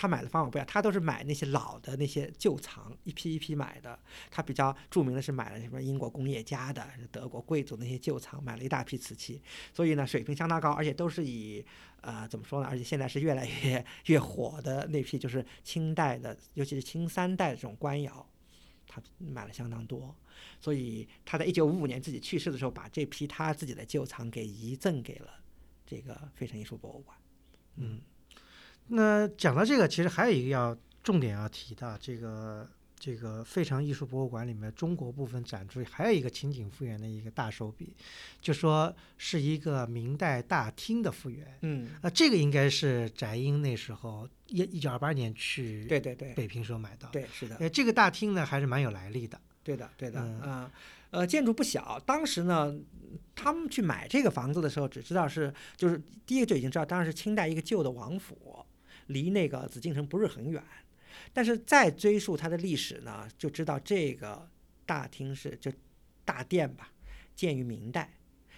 他买的方法不一样，他都是买那些老的那些旧藏，一批一批买的。他比较著名的是买了什么英国工业家的、德国贵族那些旧藏，买了一大批瓷器，所以呢水平相当高，而且都是以呃怎么说呢？而且现在是越来越越火的那批，就是清代的，尤其是清三代的这种官窑，他买了相当多。所以他在一九五五年自己去世的时候，把这批他自己的旧藏给遗赠给了这个费城艺术博物馆。嗯，那讲到这个，其实还有一个要重点要提的，这个这个费城艺术博物馆里面中国部分展出，还有一个情景复原的一个大手笔，就说是一个明代大厅的复原。嗯，啊，这个应该是翟英那时候一一九二八年去对对对北平时候买到。，对，是的。呃，这个大厅呢还是蛮有来历的。对的，对的，嗯啊、呃，建筑不小。当时呢，他们去买这个房子的时候，只知道是就是第一个就已经知道，当然是清代一个旧的王府，离那个紫禁城不是很远。但是再追溯它的历史呢，就知道这个大厅是就大殿吧，建于明代，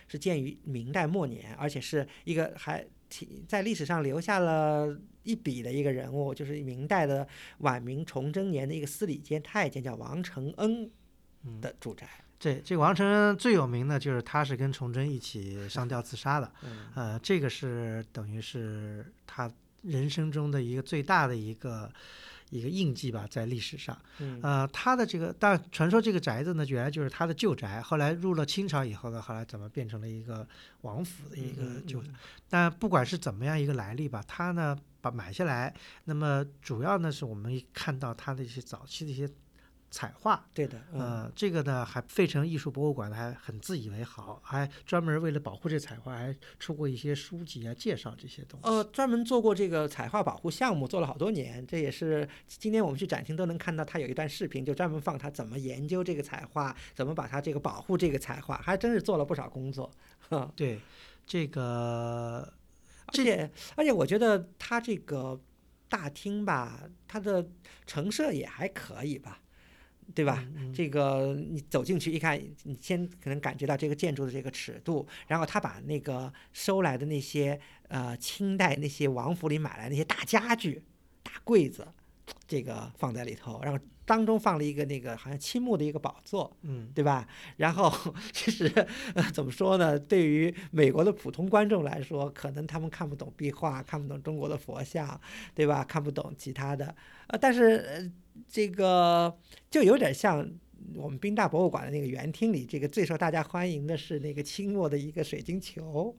是建于明代末年，而且是一个还挺在历史上留下了一笔的一个人物，就是明代的晚明崇祯年的一个司礼监太监，叫王承恩嗯的住宅。对这个王承恩最有名的就是他是跟崇祯一起上吊自杀的。嗯呃，这个是等于是他人生中的一个最大的一个一个印记吧，在历史上。嗯呃，他的这个，但传说这个宅子呢，原来就是他的旧宅，后来入了清朝以后呢，后来怎么变成了一个王府的一个旧嗯但不管是怎么样一个来历吧，他呢把买下来，那么主要呢是我们看到他的一些早期的一些彩画，对的，嗯呃，这个呢还费城艺术博物馆呢还很自以为好，还专门为了保护这彩画，还出过一些书籍啊，介绍这些东西。呃，专门做过这个彩画保护项目，做了好多年。这也是今天我们去展厅都能看到，他有一段视频，就专门放他怎么研究这个彩画，怎么把它这个保护这个彩画，还真是做了不少工作。呵对，这个而且而且我觉得他这个大厅吧，它的陈设也还可以吧，对吧？这个你走进去一看，你先可能感觉到这个建筑的这个尺度，然后他把那个收来的那些呃清代那些王府里买来那些大家具、大柜子，这个放在里头，然后当中放了一个那个好像青木的一个宝座，嗯对吧？然后 *laughs* 其实呃 *laughs* 怎么说呢？对于美国的普通观众来说，可能他们看不懂壁画，看不懂中国的佛像，对吧？看不懂其他的，呃，但是呃这个就有点像。我们宾大博物馆的那个园厅里，这个最受大家欢迎的是那个清末的一个水晶球，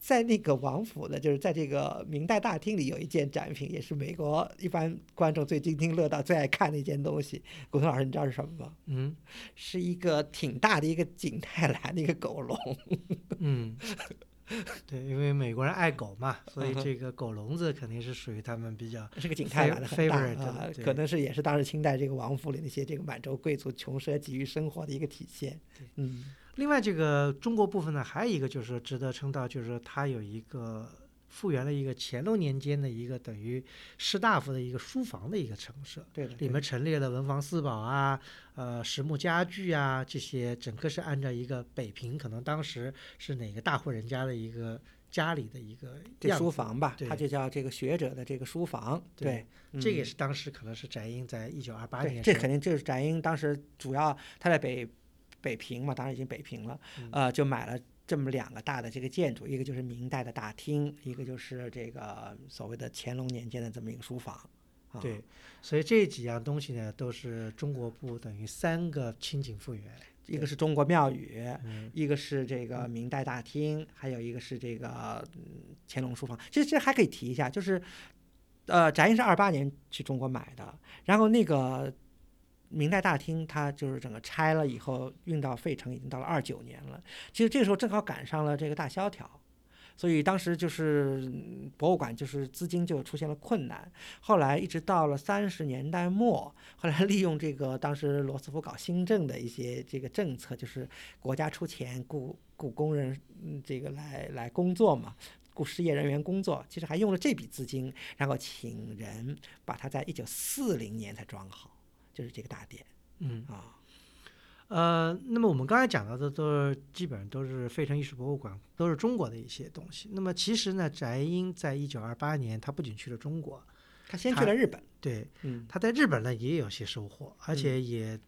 在那个王府的，就是在这个明代大厅里有一件展品，也是美国一般观众最津津乐道、最爱看的一件东西。古腾老师，你知道是什么吗？嗯是一个挺大的一个景泰蓝的一个狗笼，*laughs* 嗯，*laughs* 对，因为美国人爱狗嘛，所以这个狗笼子肯定是属于他们比较是个景泰蓝的很大 favorite 啊可能是也是当时清代这个王府里那些这个满洲贵族穷奢极欲生活的一个体现。嗯另外，这个中国部分呢，还有一个就是说值得称道，就是说它有一个复原了一个乾隆年间的一个等于士大夫的一个书房的一个陈设，对的，里面陈列了文房四宝啊，呃，实木家具啊，这些整个是按照一个北平可能当时是哪个大户人家的一个家里的一个这。书房吧，对它就叫这个学者的这个书房。对对，这个也嗯是当时可能是翟英在一九二八，年这肯定就是翟英当时主要他在北北平嘛，当然已经北平了，嗯呃，就买了这么两个大的这个建筑，一个就是明代的大厅，一个就是这个所谓的乾隆年间的这么一个书房。啊、对，所以这几样东西呢，都是中国部等于三个清景复原。一个是中国庙宇，嗯一个是这个明代大厅，还有一个是这个嗯乾隆书房。其实这还可以提一下，就是呃，翟英是二八年去中国买的，然后那个明代大厅它就是整个拆了以后运到费城，已经到了二九年了。其实这个时候正好赶上了这个大萧条。所以当时就是博物馆就是资金就出现了困难，后来一直到了三十年代末，后来利用这个当时罗斯福搞新政的一些这个政策，就是国家出钱雇雇工人，这个来来工作嘛，雇失业人员工作，其实还用了这笔资金，然后请人把它在一九四零年才装好，就是这个大典嗯啊。呃，那么我们刚才讲到的都是基本上都是费城艺术博物馆，都是中国的一些东西。那么其实呢，翟英在一九二八年，他不仅去了中国，他先去了日本，对，嗯，他在日本呢也有些收获，而且也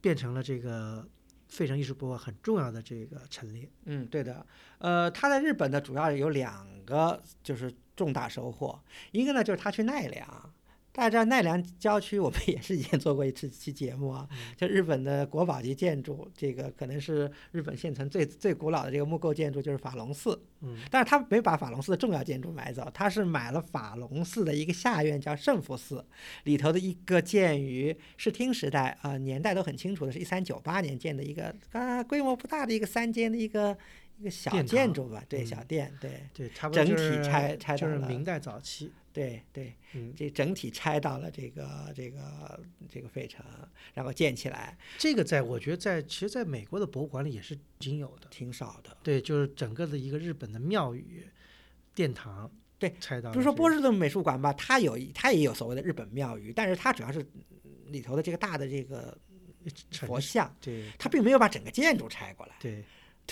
变成了这个费城艺术博物馆很重要的这个陈列。嗯，对的，呃，他在日本呢，主要有两个就是重大收获，一个呢就是他去奈良。大家知道奈良郊区，*laughs* 我们也是以前做过一次期节目啊，就日本的国宝级建筑，这个可能是日本现存最最古老的这个木构建筑，就是法隆寺。嗯。但是他没把法隆寺的重要建筑买走，他是买了法隆寺的一个下院叫圣福寺，里头的一个建于室町时代，呃，年代都很清楚的，是一三九八年建的一个啊规模不大的一个三间的一个一个小建筑吧，对，嗯。小店，对。对，差不多整体就是拆拆就是明代早期。对对，嗯，这整体拆到了这个这个这个费城，然后建起来，这个在我觉得在其实在美国的博物馆里也是仅有的。挺少的。对，就是整个的一个日本的庙宇、殿堂，对，拆到比如说波士顿美术馆吧，它有它也有所谓的日本庙宇，但是它主要是里头的这个大的这个佛像，对它并没有把整个建筑拆过来，对对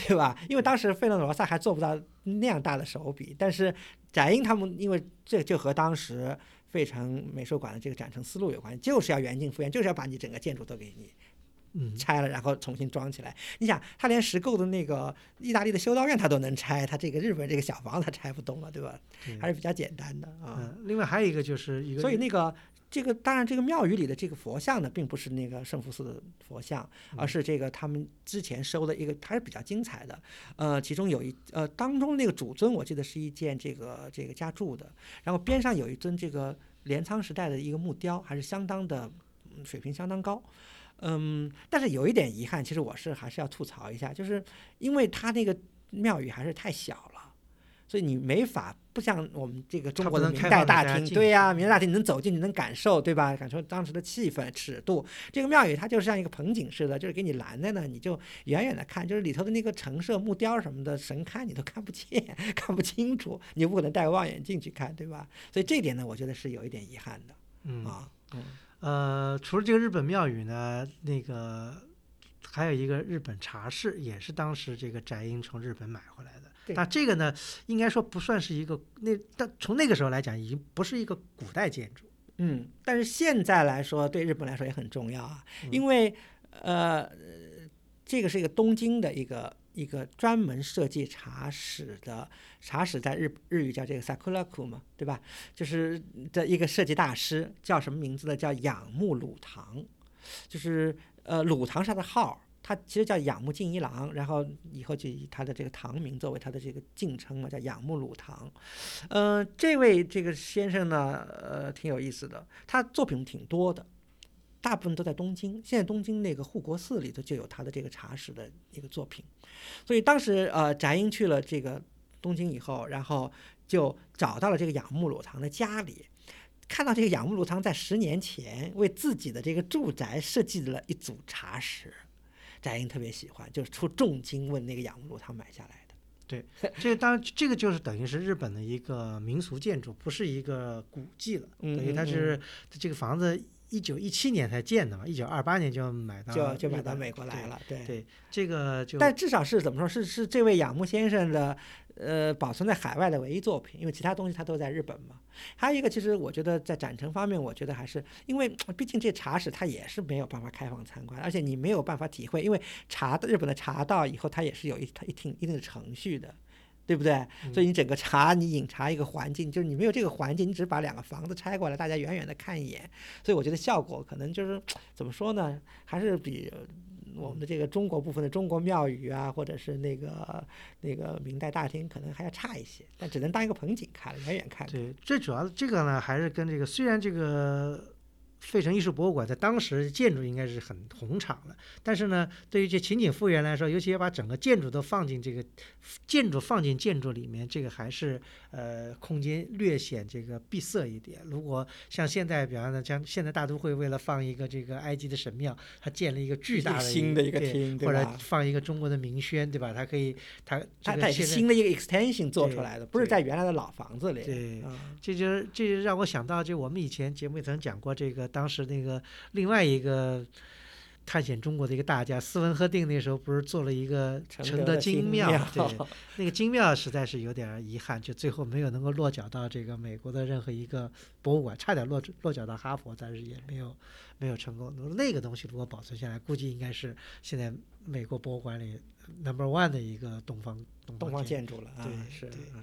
吧？因为当时费伦罗萨还做不到那样大的手笔，但是展英他们因为这就和当时费城美术馆的这个展陈思路有关，就是要原镜复原，就是要把你整个建筑都给你嗯，拆了，然后重新装起来。你想，他连石构的那个意大利的修道院他都能拆，他这个日本这个小房子他拆不动了，对吧？对还是比较简单的啊。嗯，另外还有一个就是一个，所以那个这个当然这个庙宇里的这个佛像呢，并不是那个圣福寺的佛像，而是这个他们之前收的一个还是比较精彩的。呃，其中有一呃当中那个主尊，我记得是一件这个这个加铸的，然后边上有一尊这个镰仓时代的一个木雕，还是相当的嗯水平相当高。嗯，但是有一点遗憾，其实我是还是要吐槽一下，就是因为它那个庙宇还是太小了，所以你没法不像我们这个中国的明代大厅，大对呀、去明代大厅你能走进你能感受，对吧？感受当时的气氛、尺度。这个庙宇它就像一个盆景似的，就是给你拦在那，你就远远的看，就是里头的那个陈设、木雕什么的神龛你都看不见、*laughs* 看不清楚，你不可能戴个望远镜去看，对吧？所以这点呢，我觉得是有一点遗憾的嗯啊。嗯呃，除了这个日本庙宇呢，那个还有一个日本茶室，也是当时这个翟英从日本买回来的。对那这个呢，应该说不算是一个那，但从那个时候来讲，已经不是一个古代建筑。嗯，但是现在来说，对日本来说也很重要啊，嗯因为呃，这个是一个东京的一个一个专门设计茶室的茶室，在日日语叫这个 sakuraku 嘛，对吧？就是的一个设计大师，叫什么名字呢？叫仰慕鲁堂，就是呃鲁堂是他的号。他其实叫仰慕敬一郎，然后以后就以他的这个堂名作为他的这个敬称嘛，叫仰慕鲁堂。呃，这位这个先生呢，呃，挺有意思的，他作品挺多的，大部分都在东京。现在东京那个护国寺里头就有他的这个茶室的一个作品，所以当时呃，翟英去了这个东京以后，然后就找到了这个仰慕鲁堂的家里。看到这个仰慕鲁堂在十年前为自己的这个住宅设计了一组茶室，翟英特别喜欢，就是出重金问那个仰慕鲁他买下来的。对这个当然，这个就是等于是日本的一个民俗建筑，不是一个古迹了。嗯等于它嗯是这个房子一九一七年才建的嘛，一九二八年就买到就就买到美国来。了，对对对，这个就但至少是怎么说？是是这位仰慕先生的呃保存在海外的唯一作品，因为其他东西它都在日本嘛。还有一个，其实我觉得在展陈方面，我觉得还是因为毕竟这茶室它也是没有办法开放参观，而且你没有办法体会，因为茶的日本的茶道以后它也是有一它一定一定的程序的。对不对？所以你整个茶，你饮茶一个环境，就是你没有这个环境，你只是把两个房子拆过来，大家远远的看一眼，所以我觉得效果可能就是怎么说呢？还是比我们的这个中国部分的中国庙宇啊，或者是那个那个明代大厅，可能还要差一些，但只能当一个盆景看，远远看。对，最主要的这个呢，还是跟这个虽然这个费城艺术博物馆在当时建筑应该是很红场了，但是呢，对于这情景复原来说，尤其要把整个建筑都放进这个建筑放进建筑里面，这个还是呃空间略显这个闭塞一点。如果像现在，比方说像现在大都会为了放一个这个埃及的神庙，它建了一个巨大的新的一个厅或者放一个中国的明轩，对吧？它可以它它它是新的一个 extension 做出来的，不是在原来的老房子里。对嗯这就是这就让我想到，就我们以前节目也曾讲过，这个当时那个另外一个探险中国的一个大家斯文赫定，那时候不是做了一个承承德金金庙，庙对，那个金庙实在是有点遗憾，就最后没有能够落脚到这个美国的任何一个博物馆，差点落落脚到哈佛，但是也没有没有成功。那个东西如果保存下来，估计应该是现在美国博物馆里 number one 的一个东方东东方建建筑了啊，对是对嗯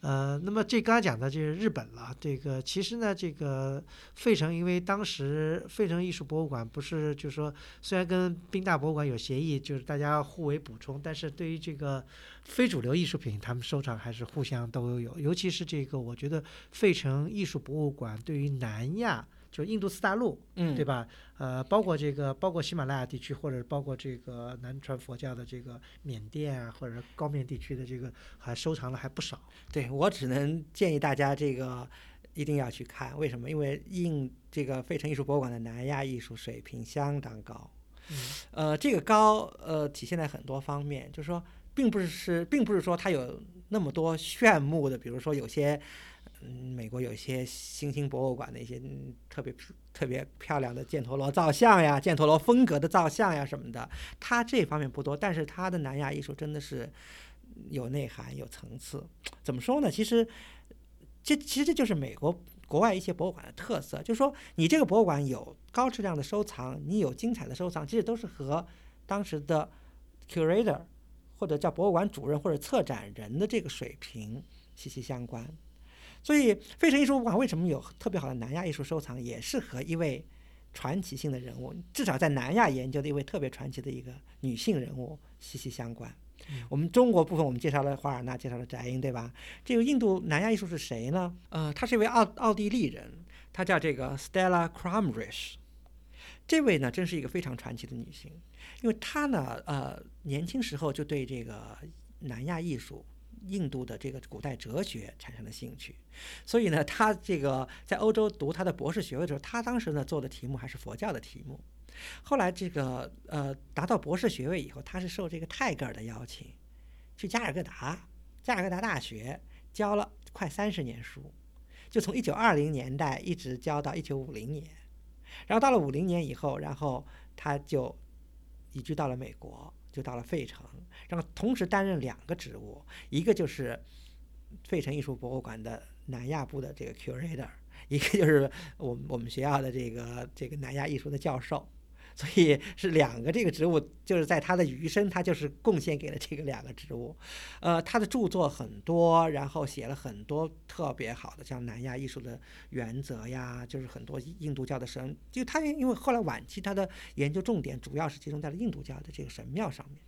呃，那么这刚才讲的就是日本了。这个其实呢，这个费城，因为当时费城艺术博物馆不是，就是说虽然跟宾大博物馆有协议，就是大家互为补充，但是对于这个非主流艺术品，他们收藏还是互相都有。尤其是这个，我觉得费城艺术博物馆对于南亚，就是印度次大陆，嗯，对吧？呃，包括这个，包括喜马拉雅地区，或者包括这个南传佛教的这个缅甸啊，或者高棉地区的这个，还收藏了还不少。对我只能建议大家这个一定要去看，为什么？因为印这个费城艺术博物馆的南亚艺术水平相当高，嗯呃，这个高呃体现在很多方面，就是说，并不是并不是说它有那么多炫目的，比如说有些。嗯，美国有一些新兴博物馆的一些特别特别漂亮的犍陀罗造像呀、犍陀罗风格的造像呀什么的，它这方面不多，但是它的南亚艺术真的是有内涵、有层次。怎么说呢？其实这其实这就是美国国外一些博物馆的特色，就是说你这个博物馆有高质量的收藏，你有精彩的收藏，其实都是和当时的 curator 或者叫博物馆主任或者策展人的这个水平息息相关。所以费城艺术博物馆为什么有特别好的南亚艺术收藏，也是和一位传奇性的人物，至少在南亚研究的一位特别传奇的一个女性人物息息相关。我们中国部分我们介绍了华尔纳，介绍了翟英，对吧？这个印度南亚艺术是谁呢？呃，他是一位奥奥地利人，他叫这个 Stella Kramrisch。这位呢，真是一个非常传奇的女性，因为她呢，呃，年轻时候就对这个南亚艺术、印度的这个古代哲学产生了兴趣，所以呢，他这个在欧洲读他的博士学位的时候，他当时呢做的题目还是佛教的题目。后来这个呃达到博士学位以后，他是受这个泰戈尔的邀请，去加尔各答，加尔各答大学教了快三十年书，就从一九二零年代一直教到一九五零年，然后到了五零年以后，然后他就移居到了美国，就到了费城，然后同时担任两个职务，一个就是费城艺术博物馆的南亚部的这个 curator，一个就是我们我们学校的这个这个南亚艺术的教授。所以是两个这个植物，就是在他的余生，他就是贡献给了这个两个植物。呃，他的著作很多，然后写了很多特别好的，像南亚艺术的原则呀，就是很多印度教的神。就他因为后来晚期他的研究重点主要是集中在了印度教的这个神庙上面，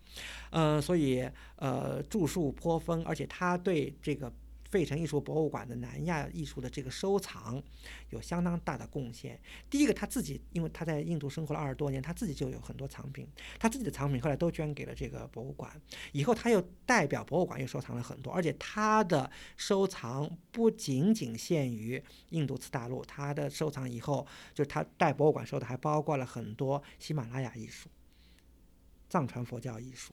呃，所以呃著述颇丰，而且他对这个。费城艺术博物馆的南亚艺术的这个收藏有相当大的贡献。第一个，他自己因为他在印度生活了二十多年，他自己就有很多藏品，他自己的藏品后来都捐给了这个博物馆。以后他又代表博物馆又收藏了很多，而且他的收藏不仅仅限于印度次大陆，他的收藏以后就是他代博物馆收的还包括了很多喜马拉雅艺术、藏传佛教艺术。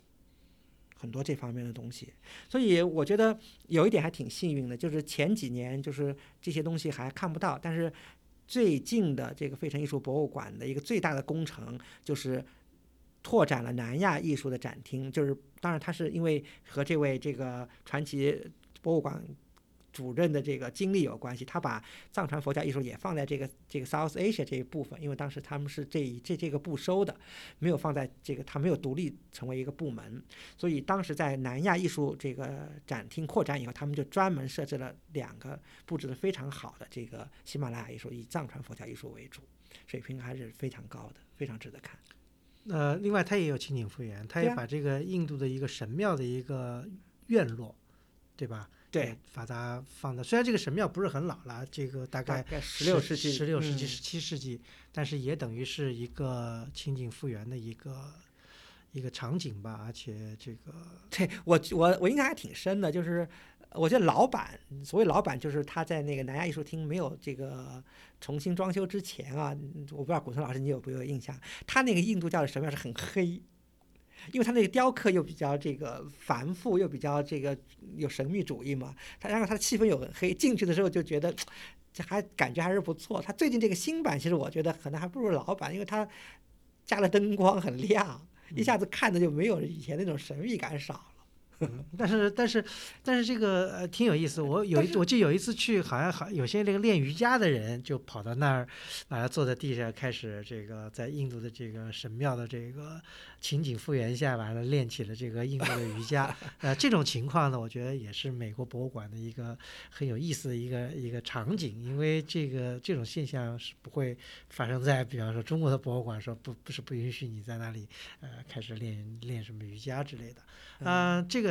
很多这方面的东西，所以我觉得有一点还挺幸运的，就是前几年就是这些东西还看不到，但是最近的这个费城艺术博物馆的一个最大的工程就是拓展了南亚艺术的展厅，就是当然它是因为和这位这个传奇博物馆。主任的这个经历有关系，他把藏传佛教艺术也放在这个这个 South Asia 这一部分，因为当时他们是这这这个部收的，没有放在这个，他没有独立成为一个部门，所以当时在南亚艺术这个展厅扩展以后，他们就专门设置了两个布置的非常好的这个喜马拉雅艺术，以藏传佛教艺术为主，水平还是非常高的，非常值得看。呃，另外他也有情景复原，他也把这个印度的一个神庙的一个院落，对吧？对，把它放到，虽然这个神庙不是很老了，这个大概十六世纪、十六世纪、十七世纪，但是也等于是一个清景复原的一个一个场景吧。而且这个，*laughs* 对我我我印象还挺深的，就是我觉得老板，所谓老板，就是他在那个南亚艺术厅没有这个重新装修之前啊，我不知道古村老师你有没有印象，他那个印度教的神庙是很黑。因为他那个雕刻又比较这个繁复，又比较这个有神秘主义嘛，他然后他的气氛又很黑，进去的时候就觉得这还感觉还是不错。他最近这个新版，其实我觉得可能还不如老版，因为他加了灯光很亮，一下子看着就没有以前那种神秘感少了。嗯，但是但是但是这个呃挺有意思。我有一我记得有一次去，好像好有些那个练瑜伽的人就跑到那儿，把他坐在地上，开始这个在印度的这个神庙的这个情景复原下，完了练起了这个印度的瑜伽。*laughs* 呃，这种情况呢，我觉得也是美国博物馆的一个很有意思的一个一个场景，因为这个这种现象是不会发生在比方说中国的博物馆，说不不是不允许你在那里呃开始练练什么瑜伽之类的。啊，这个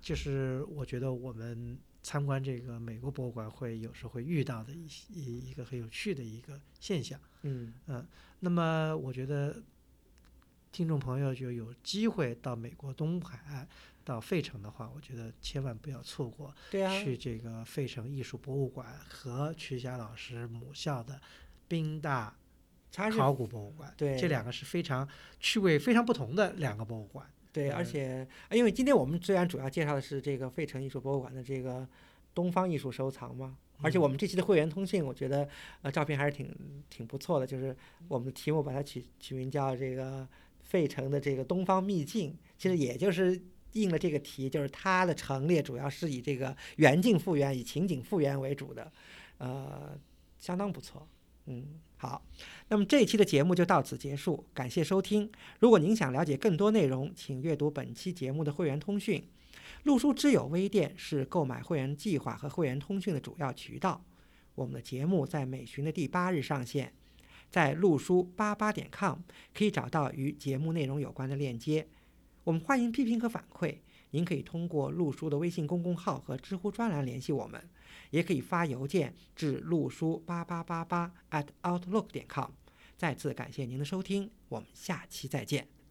就是我觉得我们参观这个美国博物馆会有时候会遇到的一一一个很有趣的一个现象。嗯嗯，那么我觉得听众朋友就有机会到美国东海岸到费城的话，我觉得千万不要错过对去这个费城艺术博物馆和曲霞老师母校的宾大考古博物馆。对，这两个是非常趣味非常不同的两个博物馆。对，而且因为今天我们虽然主要介绍的是这个费城艺术博物馆的这个东方艺术收藏嘛，而且我们这期的会员通信，我觉得呃照片还是挺挺不错的，就是我们的题目把它取取名叫这个费城的这个东方秘境，其实也就是应了这个题，就是它的陈列主要是以这个远景复原、以情景复原为主的，呃，相当不错。嗯，好，那么这一期的节目就到此结束，感谢收听。如果您想了解更多内容，请阅读本期节目的会员通讯。陆书之友微店是购买会员计划和会员通讯的主要渠道。我们的节目在每旬的第八日上线，在陆书八八点 com 可以找到与节目内容有关的链接。我们欢迎批评和反馈，您可以通过陆书的微信公众号和知乎专栏联系我们。也可以发邮件至路书八八八八 at outlook 点 com。再次感谢您的收听，我们下期再见。